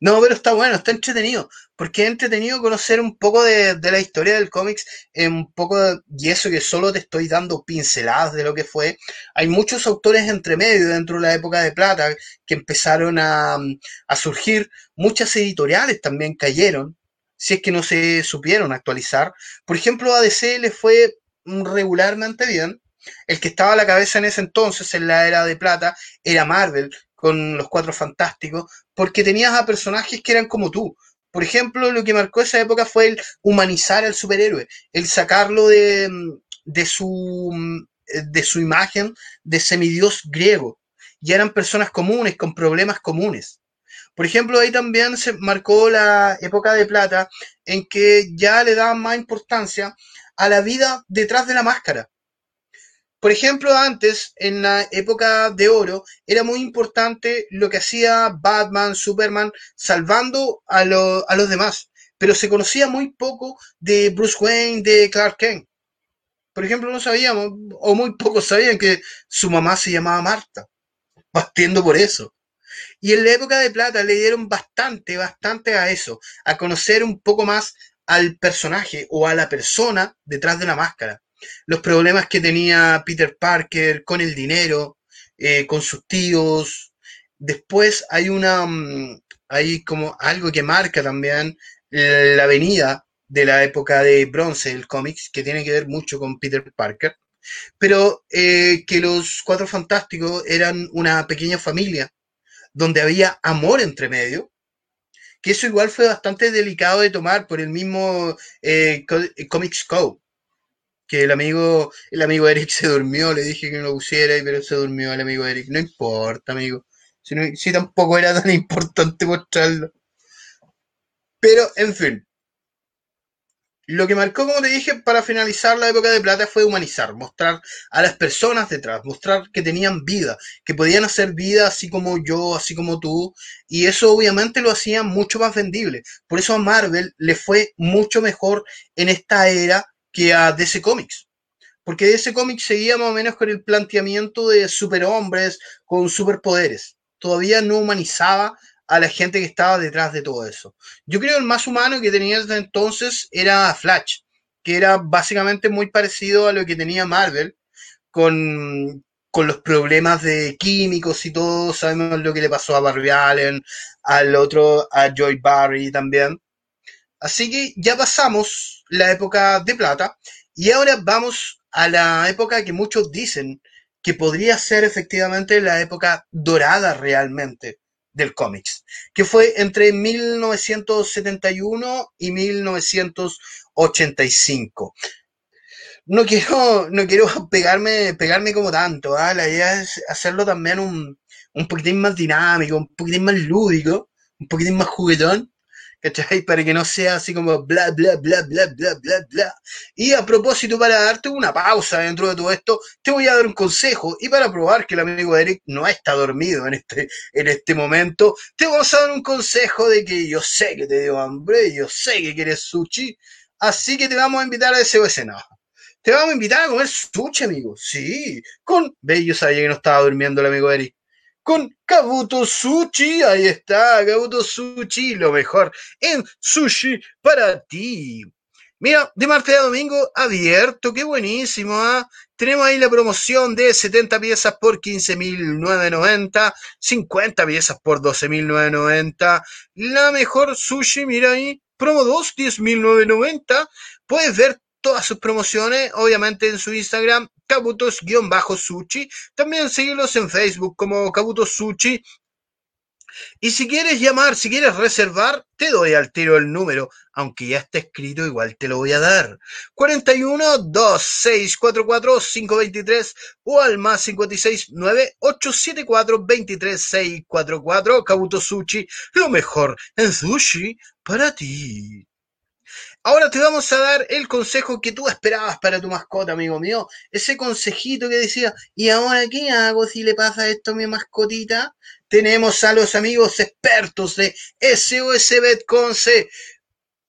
No, pero está bueno, está entretenido, porque es entretenido conocer un poco de, la historia del cómics, un poco de, y eso que solo te estoy dando pinceladas de lo que fue. Hay muchos autores entre medio dentro de la época de plata que empezaron a, a surgir, muchas editoriales también cayeron, si es que no se supieron actualizar. Por ejemplo, a DC le fue regularmente bien. El que estaba a la cabeza en ese entonces, en la era de plata, era Marvel, con los cuatro fantásticos, porque tenías a personajes que eran como tú, Por ejemplo, lo que marcó esa época fue el humanizar al superhéroe, el sacarlo de, de su, de su imagen de semidios griego. Y eran personas comunes, con problemas comunes. Por ejemplo, ahí también se marcó la época de plata en que ya le daban más importancia a la vida detrás de la máscara. Por ejemplo, antes, en la época de oro, era muy importante lo que hacía Batman, Superman, salvando a, lo- a los demás. Pero se conocía muy poco de Bruce Wayne, de Clark Kent. Por ejemplo, no sabíamos, o muy pocos sabían que su mamá se llamaba Marta, partiendo por eso. Y en la época de plata le dieron bastante, bastante a eso, a conocer un poco más al personaje o a la persona detrás de la máscara. Los problemas que tenía Peter Parker con el dinero, eh, con sus tíos. Después hay una, mm, hay como algo que marca también la venida de la época de bronce del cómics, que tiene que ver mucho con Peter Parker, pero eh, que los Cuatro Fantásticos eran una pequeña familia donde había amor entre medio, que eso igual fue bastante delicado de tomar por el mismo eh, Co- Comics Code, que el amigo, el amigo Eric se durmió, le dije que no lo pusiera, pero se durmió el amigo Eric. No importa, amigo. Si, no- si tampoco era tan importante mostrarlo. Pero, en fin. Lo que marcó, como te dije, para finalizar la época de plata fue humanizar, mostrar a las personas detrás, mostrar que tenían vida, que podían hacer vida así como yo, así como tú, y eso obviamente lo hacía mucho más vendible. Por eso a Marvel le fue mucho mejor en esta era que a DC Comics. Porque DC Comics seguía más o menos con el planteamiento de superhombres con superpoderes. Todavía no humanizaba a la gente que estaba detrás de todo eso. Yo creo que el más humano que tenía desde entonces era Flash, que era básicamente muy parecido a lo que tenía Marvel, con, con los problemas de químicos y todo. Sabemos lo que le pasó a Barry Allen, al otro, a Joy Barry también. Así que ya pasamos la época de plata y ahora vamos a la época que muchos dicen que podría ser efectivamente la época dorada realmente del cómics, que fue entre 1971 y 1985. No quiero, no quiero pegarme, pegarme como tanto, ¿ah? La idea es hacerlo también un, un poquitín más dinámico, un poquitín más lúdico, un poquitín más juguetón. ¿Cachai? Para que no sea así como bla, bla, bla, bla, bla, bla, bla. Y a propósito, para darte una pausa dentro de todo esto, te voy a dar un consejo. Y para probar que el amigo Eric no está dormido en este, en este momento, te vamos a dar un consejo de que yo sé que te dio hambre, yo sé que quieres sushi, así que te vamos a invitar a ese no. Te vamos a invitar a comer sushi, amigo. Sí, con... Yo sabía que no estaba durmiendo el amigo Eric con Kabuto Sushi. Ahí está, Kabuto Sushi, lo mejor en sushi para ti. Mira, de martes a domingo abierto, qué buenísimo, ¿ah? Tenemos ahí la promoción de 70 piezas por 15.990, 50 piezas por 12.990. La mejor sushi, mira ahí, promo 2, 10.990. Puedes ver todas sus promociones, obviamente en su Instagram, Kabutos-Sushi. También seguirlos en Facebook como Kabutos Sushi. Y si quieres llamar, si quieres reservar, te doy al tiro el número, aunque ya está escrito, igual te lo voy a dar. 41 2644 523 o al más 56 9874 23644 Kabuto Sushi, lo mejor en sushi para ti. Ahora te vamos a dar el consejo que tú esperabas para tu mascota, amigo mío. Ese consejito que decía, ¿y ahora qué hago si le pasa esto a mi mascotita? Tenemos a los amigos expertos de SOS Betconce.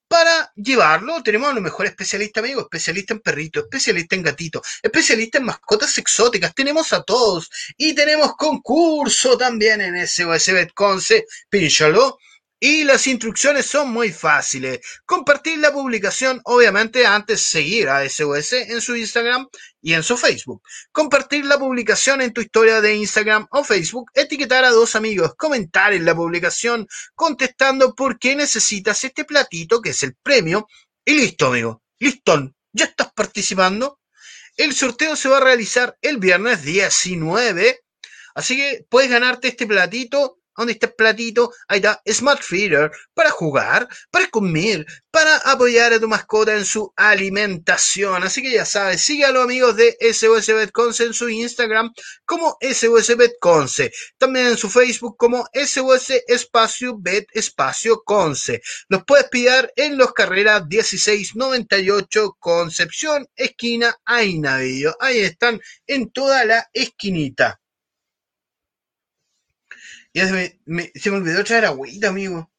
Para llevarlo, tenemos a los mejores especialistas, amigos. Especialista en perrito, especialista en gatito, especialista en mascotas exóticas. Tenemos a todos. Y tenemos concurso también en SOS Betconce. Pínchalo. Y las instrucciones son muy fáciles. Compartir la publicación, obviamente, antes seguir a SOS en su Instagram y en su Facebook. Compartir la publicación en tu historia de Instagram o Facebook. Etiquetar a dos amigos. Comentar en la publicación contestando por qué necesitas este platito que es el premio. Y listo, amigo. Listón. Ya estás participando. El sorteo se va a realizar el viernes 19. Así que puedes ganarte este platito ¿Dónde está el platito? Ahí está, Smart Feeder, para jugar, para comer, para apoyar a tu mascota en su alimentación. Así que ya sabes, sigue amigos de SOS Betconce en su Instagram como SOS Betconce. También en su Facebook como SOS Espacio Bet Espacio Conce. Los puedes pillar en los carreras 1698 Concepción, esquina Ainavillo. Ahí están en toda la esquinita. Ya se me, me- se me olvidó traer agüita, amigo.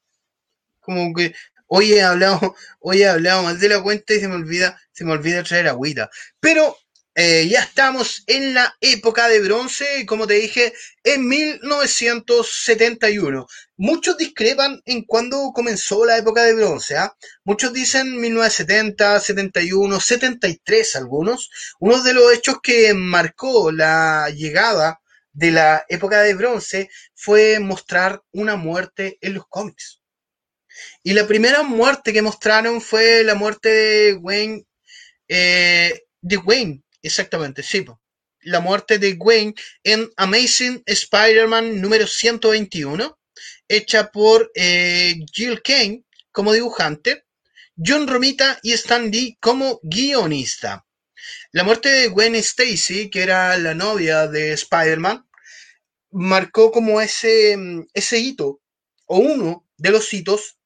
Como que hoy he hablado, hoy he hablado más de la cuenta y se me olvida, se me olvida traer agüita. Pero eh, ya estamos en la época de bronce, como te dije, en 1971. Muchos discrepan en cuándo comenzó la época de bronce. ¿ah? Muchos dicen 1970, 71, 73 algunos. Uno de los hechos que marcó la llegada de la época de bronce fue mostrar una muerte en los cómics. Y la primera muerte que mostraron fue la muerte de Wayne, eh, de Wayne, exactamente, sí. La muerte de Wayne en Amazing Spider-Man número 121, hecha por eh, Jill Kane como dibujante, John Romita y Stan Lee como guionista. La muerte de Gwen Stacy, que era la novia de Spider-Man, marcó como ese, mm, ese hito, o uno de los hitos,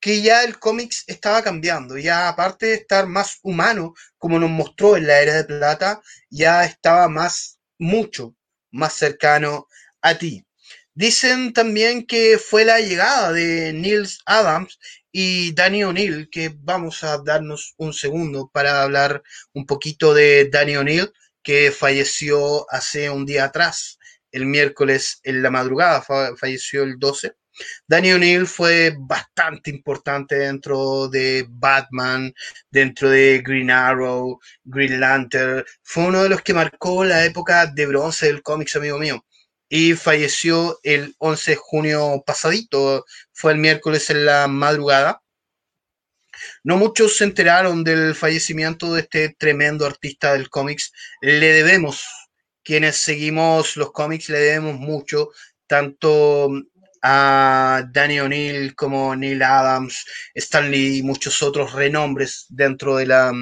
que ya el cómics estaba cambiando. Ya aparte de estar más humano, como nos mostró en la Era de Plata, ya estaba más, mucho más cercano a ti. Dicen también que fue la llegada de Niels Adams y Danny O'Neill, que vamos a darnos un segundo para hablar un poquito de Danny O'Neill, que falleció hace un día atrás, el miércoles en la madrugada, fa- falleció el 12. Danny O'Neill fue bastante importante dentro de Batman, dentro de Green Arrow, Green Lantern. Fue uno de los que marcó la época de bronce del cómics, amigo mío. Y falleció el 11 de junio pasadito, fue el miércoles en la madrugada. No muchos se enteraron del fallecimiento de este tremendo artista del cómics. Le debemos, quienes seguimos los cómics, le debemos mucho, tanto a Danny O'Neill como Neil Adams, Stan Lee y muchos otros renombres dentro de la,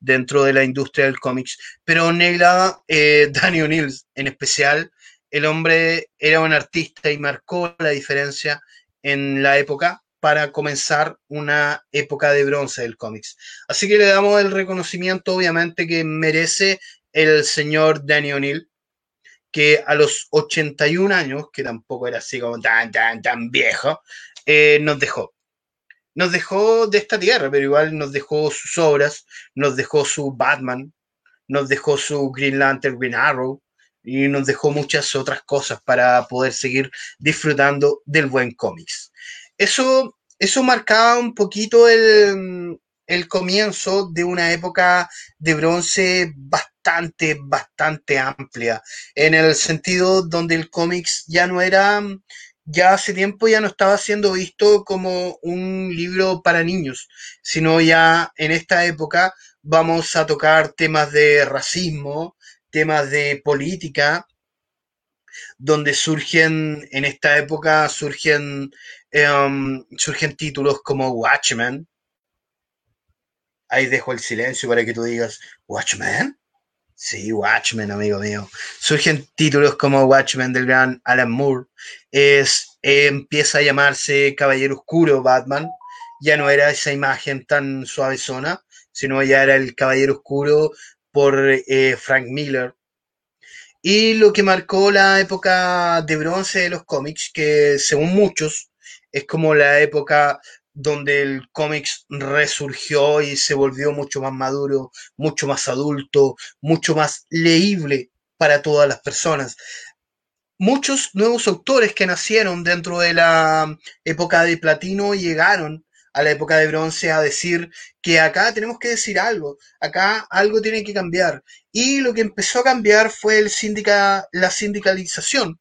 dentro de la industria del cómics. Pero Neil Adams, eh, Danny O'Neill en especial, el hombre era un artista y marcó la diferencia en la época para comenzar una época de bronce del cómics. Así que le damos el reconocimiento, obviamente, que merece el señor Danny O'Neill, que a los 81 años, que tampoco era así como tan, tan, tan viejo, eh, nos dejó. Nos dejó de esta tierra, pero igual nos dejó sus obras, nos dejó su Batman, nos dejó su Green Lantern, Green Arrow, y nos dejó muchas otras cosas para poder seguir disfrutando del buen cómics. Eso, eso marcaba un poquito el, el comienzo de una época de bronce bastante, bastante amplia, en el sentido donde el cómics ya no era, ya hace tiempo ya no estaba siendo visto como un libro para niños, sino ya en esta época vamos a tocar temas de racismo, temas de política, donde surgen, en esta época surgen, em, surgen títulos como Watchmen. Ahí dejo el silencio para que tú digas, ¿Watchmen? Sí, Watchmen, amigo mío. Surgen títulos como Watchmen del gran Alan Moore. Es, empieza a llamarse Caballero Oscuro Batman. Ya no era esa imagen tan suavezona, sino ya era el Caballero Oscuro por eh, Frank Miller. Y lo que marcó la época de bronce de los cómics, que según muchos es como la época donde el cómics resurgió y se volvió mucho más maduro, mucho más adulto, mucho más leíble para todas las personas. Muchos nuevos autores que nacieron dentro de la época de platino llegaron a la época de bronce a decir que acá tenemos que decir algo, acá algo tiene que cambiar. Y lo que empezó a cambiar fue el la sindicalización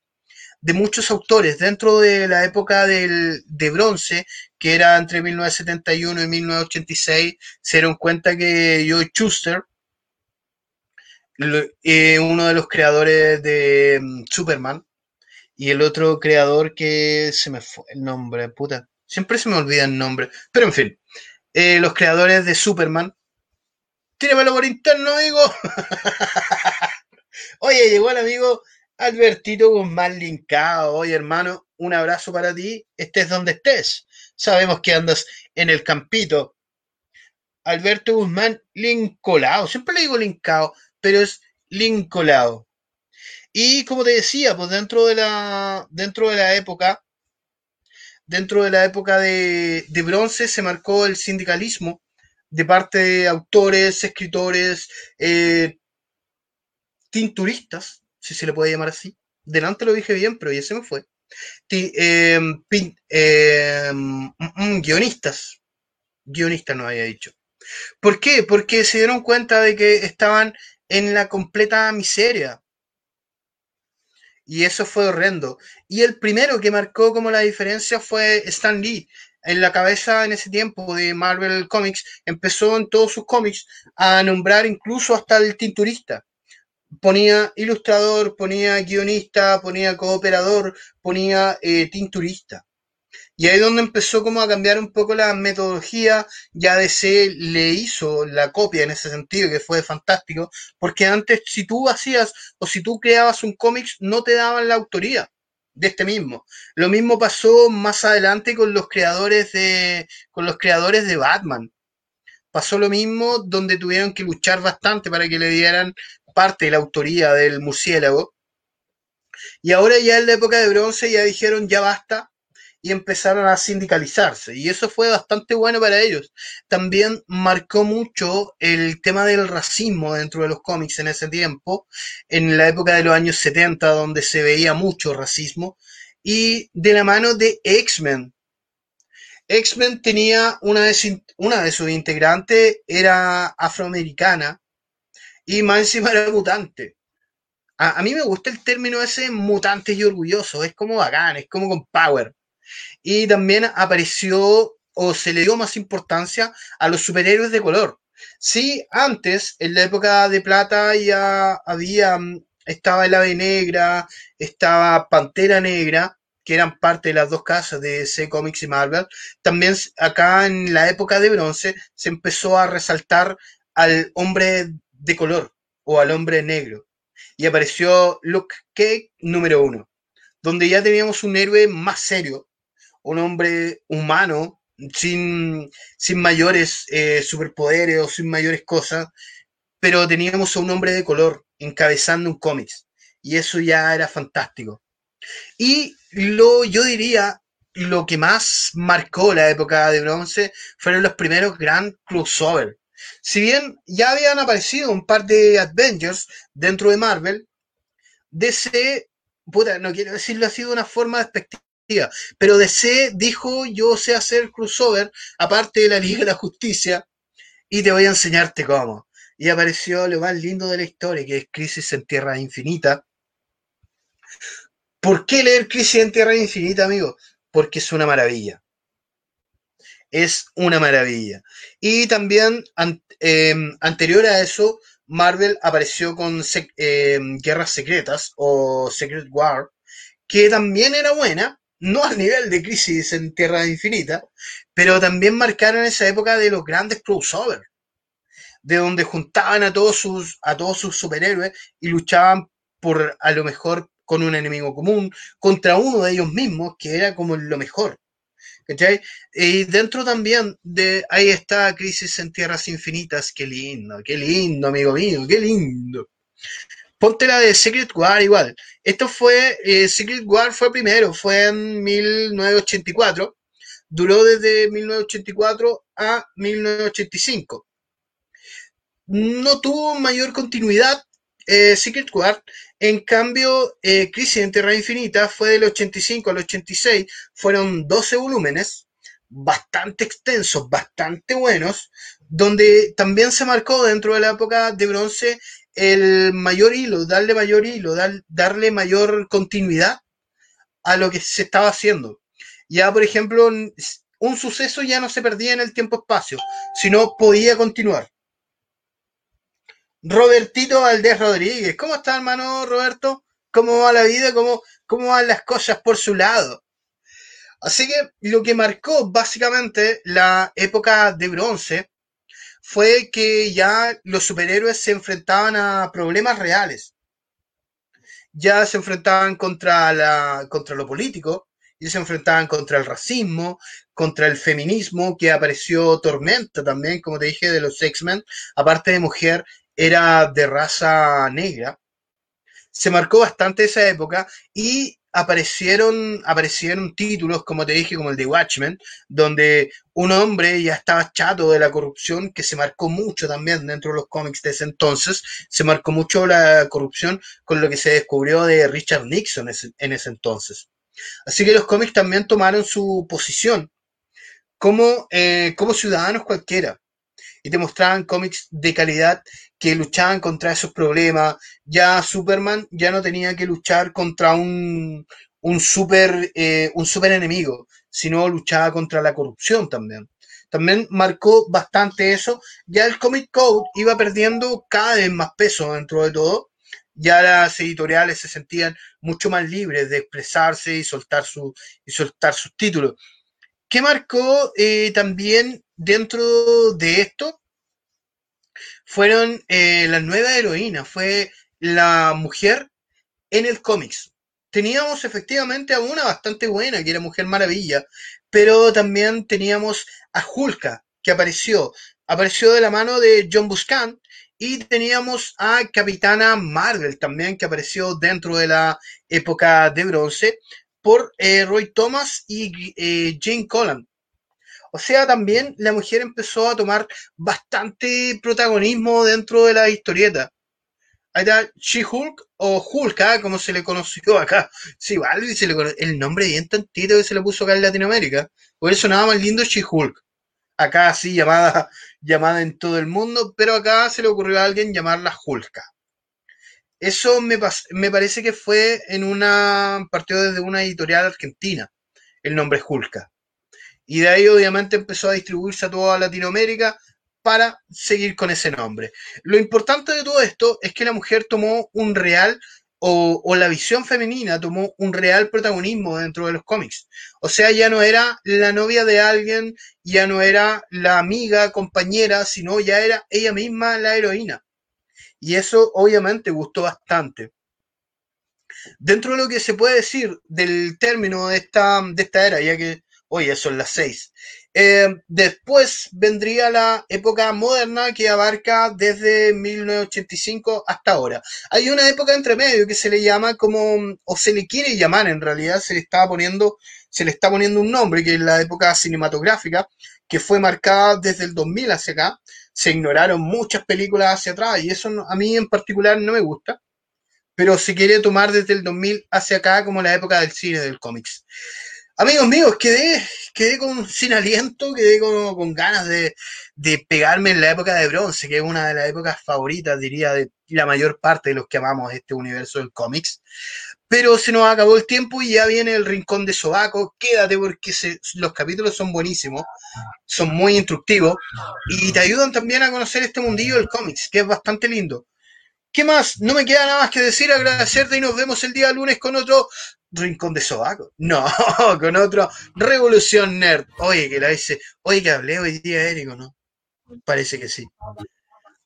de muchos autores dentro de la época del, de bronce, que era entre 1971 y 1986, se dieron cuenta que Joe Schuster, eh, uno de los creadores de mm, Superman, y el otro creador que se me fue el nombre, puta. Siempre se me olvida el nombre. Pero en fin, eh, los creadores de Superman. Tíremelo por interno, amigo. Oye, llegó el amigo Albertito Guzmán linkado. Oye, hermano, un abrazo para ti. Estés donde estés. Sabemos que andas en el campito. Alberto Guzmán lincolado. Siempre le digo linkado, pero es lincolado. Y como te decía, pues dentro de la, dentro de la época, dentro de la época de, bronce se marcó el sindicalismo de parte de autores, escritores, eh, tinturistas, si se le puede llamar así. Delante lo dije bien, pero ya se me fue. Eh, eh, mm, mm, guionistas. Guionistas no había dicho. ¿Por qué? Porque se dieron cuenta de que estaban en la completa miseria. Y eso fue horrendo. Y el primero que marcó como la diferencia fue Stan Lee. En la cabeza en ese tiempo de Marvel Comics, empezó en todos sus cómics a nombrar incluso hasta el tinturista. Ponía ilustrador, ponía guionista, ponía cooperador, ponía eh, tinturista. Y ahí es donde empezó como a cambiar un poco la metodología, ya DC le hizo la copia en ese sentido, que fue fantástico, porque antes si tú hacías o si tú creabas un cómic no te daban la autoría de este mismo. Lo mismo pasó más adelante con los creadores de con los creadores de Batman. Pasó lo mismo donde tuvieron que luchar bastante para que le dieran parte de la autoría del murciélago. Y ahora ya en la época de bronce ya dijeron ya basta y empezaron a sindicalizarse. Y eso fue bastante bueno para ellos. También marcó mucho el tema del racismo dentro de los cómics en ese tiempo, en la época de los años 70, donde se veía mucho racismo, y de la mano de X-Men. X-Men tenía una de, sus- una de sus integrantes, era afroamericana, y más encima era mutante. A, a mí me gusta el término ese mutante y orgulloso, es como bacán, es como con power. Y también apareció o se le dio más importancia a los superhéroes de color. Sí, antes, en la época de plata, ya había, mm, estaba el Ave Negra, estaba Pantera Negra, que eran parte de las dos casas de DC Comics y Marvel. También acá en la época de bronce se empezó a resaltar al hombre de color o al hombre negro. Y apareció Luke Cage número uno, donde ya teníamos un héroe más serio, un hombre humano, sin, sin mayores eh, superpoderes o sin mayores cosas, pero teníamos a un hombre de color encabezando un cómics. Y eso ya era fantástico. Y lo, yo diría, lo que más marcó la época de bronce fueron los primeros Grand Crossover. Si bien ya habían aparecido un par de Avengers dentro de Marvel, DC, puta, no quiero decirlo así de una forma despectiva, pero DC dijo, yo sé hacer crossover, aparte de la Liga de la Justicia, y te voy a enseñarte cómo. Y apareció lo más lindo de la historia, que es Crisis en Tierra Infinita. ¿Por qué leer Crisis en Tierra Infinita, amigo? Porque es una maravilla. Es una maravilla. Y también, an- eh, anterior a eso, Marvel apareció con eh, Guerras Secretas o Secret War, que también era buena, no al nivel de Crisis en Tierra Infinita, pero también marcaron esa época de los grandes crossover, de donde juntaban a todos sus, a todos sus superhéroes y luchaban por a lo mejor con un enemigo común, contra uno de ellos mismos, que era como lo mejor. ¿cachai? Y dentro también de ahí está Crisis en Tierras Infinitas, qué lindo, qué lindo, amigo mío, qué lindo. Ponte la de Secret War igual. Esto fue, eh, Secret War fue primero, fue en 1984. Duró desde 1984 a 1985. No tuvo mayor continuidad eh, Secret War. En cambio, eh, Crisis en Tierra Infinita fue del 85 al 86. Fueron 12 volúmenes, bastante extensos, bastante buenos, donde también se marcó dentro de la época de bronce el mayor hilo, darle mayor hilo, dar- darle mayor continuidad a lo que se estaba haciendo. Ya, por ejemplo, un suceso ya no se perdía en el tiempo-espacio, sino podía continuar. Robertito Valdés Rodríguez, ¿cómo está, hermano Roberto? ¿Cómo va la vida? ¿Cómo, cómo van las cosas por su lado. Así que lo que marcó básicamente la época de bronce fue que ya los superhéroes se enfrentaban a problemas reales. Ya se enfrentaban contra, la, contra lo político, y se enfrentaban contra el racismo, contra el feminismo, que apareció Tormenta también, como te dije, de los X-Men, aparte de mujer, era de raza negra. Se marcó bastante esa época y aparecieron, aparecieron títulos, como te dije, como el de Watchmen, donde un hombre ya estaba chato de la corrupción, que se marcó mucho también dentro de los cómics de ese entonces, se marcó mucho la corrupción con lo que se descubrió de Richard Nixon en ese entonces. Así que los cómics también tomaron su posición como, eh, como ciudadanos cualquiera y te mostraban cómics de calidad que luchaban contra esos problemas. Ya Superman ya no tenía que luchar contra un, un super, eh, un super enemigo, sino luchaba contra la corrupción también. También marcó bastante eso. Ya el Comic Code iba perdiendo cada vez más peso dentro de todo. Ya las editoriales se sentían mucho más libres de expresarse y soltar, su, y soltar sus títulos. ¿Qué marcó eh, también dentro de esto? fueron eh, la nueva heroína, fue la mujer en el cómics. Teníamos efectivamente a una bastante buena, que era Mujer Maravilla, pero también teníamos a Hulka, que apareció, apareció de la mano de John Buscant, y teníamos a Capitana Marvel también, que apareció dentro de la época de bronce, por eh, Roy Thomas y eh, Jane Collan. O sea, también la mujer empezó a tomar bastante protagonismo dentro de la historieta. Ahí está She-Hulk o Hulk, ¿ah? como se le conoció acá. Sí, vale, se le el nombre bien tantito que se le puso acá en Latinoamérica. Por eso nada más lindo She-Hulk. Acá sí, llamada, llamada en todo el mundo, pero acá se le ocurrió a alguien llamarla Hulka. Eso me, me parece que fue en una, partido desde una editorial argentina, el nombre Hulka. Y de ahí obviamente empezó a distribuirse a toda Latinoamérica para seguir con ese nombre. Lo importante de todo esto es que la mujer tomó un real o, la visión femenina tomó un real protagonismo dentro de los cómics. O sea, ya no era la novia de alguien, ya no era la amiga, compañera, sino ya era ella misma la heroína. Y eso obviamente gustó bastante. Dentro de lo que se puede decir del término de esta, de esta era, ya que Oye, son las seis. Eh, después vendría la época moderna que abarca desde 1985 hasta ahora. Hay una época entre medio que se le llama como, o se le quiere llamar en realidad, se le está poniendo, se le está poniendo un nombre, que es la época cinematográfica, que fue marcada desde el 2000 hacia acá. Se ignoraron muchas películas hacia atrás y eso a mí en particular no me gusta pero se quiere tomar desde el 2000 hacia acá como la época del cine del cómics. Amigos míos, quedé, quedé con, sin aliento, quedé con, con ganas de, de, pegarme en la época de bronce, que es una de las épocas favoritas, diría, de la mayor parte de los que amamos este universo del cómics. Pero se nos acabó el tiempo y ya viene el rincón de Sobaco. Quédate porque se, los capítulos son buenísimos, son muy instructivos y te ayudan también a conocer este mundillo del cómics, que es bastante lindo. ¿Qué más? No me queda nada más que decir, agradecerte y nos vemos el día lunes con otro Rincón de Sobaco. No, con otro Revolución Nerd. Oye, que la dice, oye, que hablé hoy día, Eric, ¿no? Parece que sí.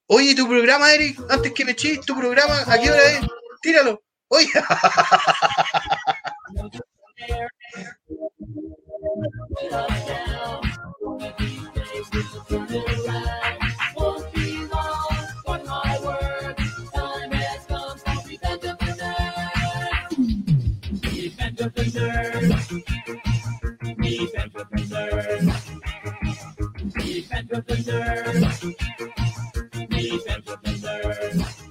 Oye, tu programa, Eric, antes que me eches, tu programa, ¿a qué hora es? Tíralo. Oye. Central Pacers. The Central Pacers. The Central Pacers. The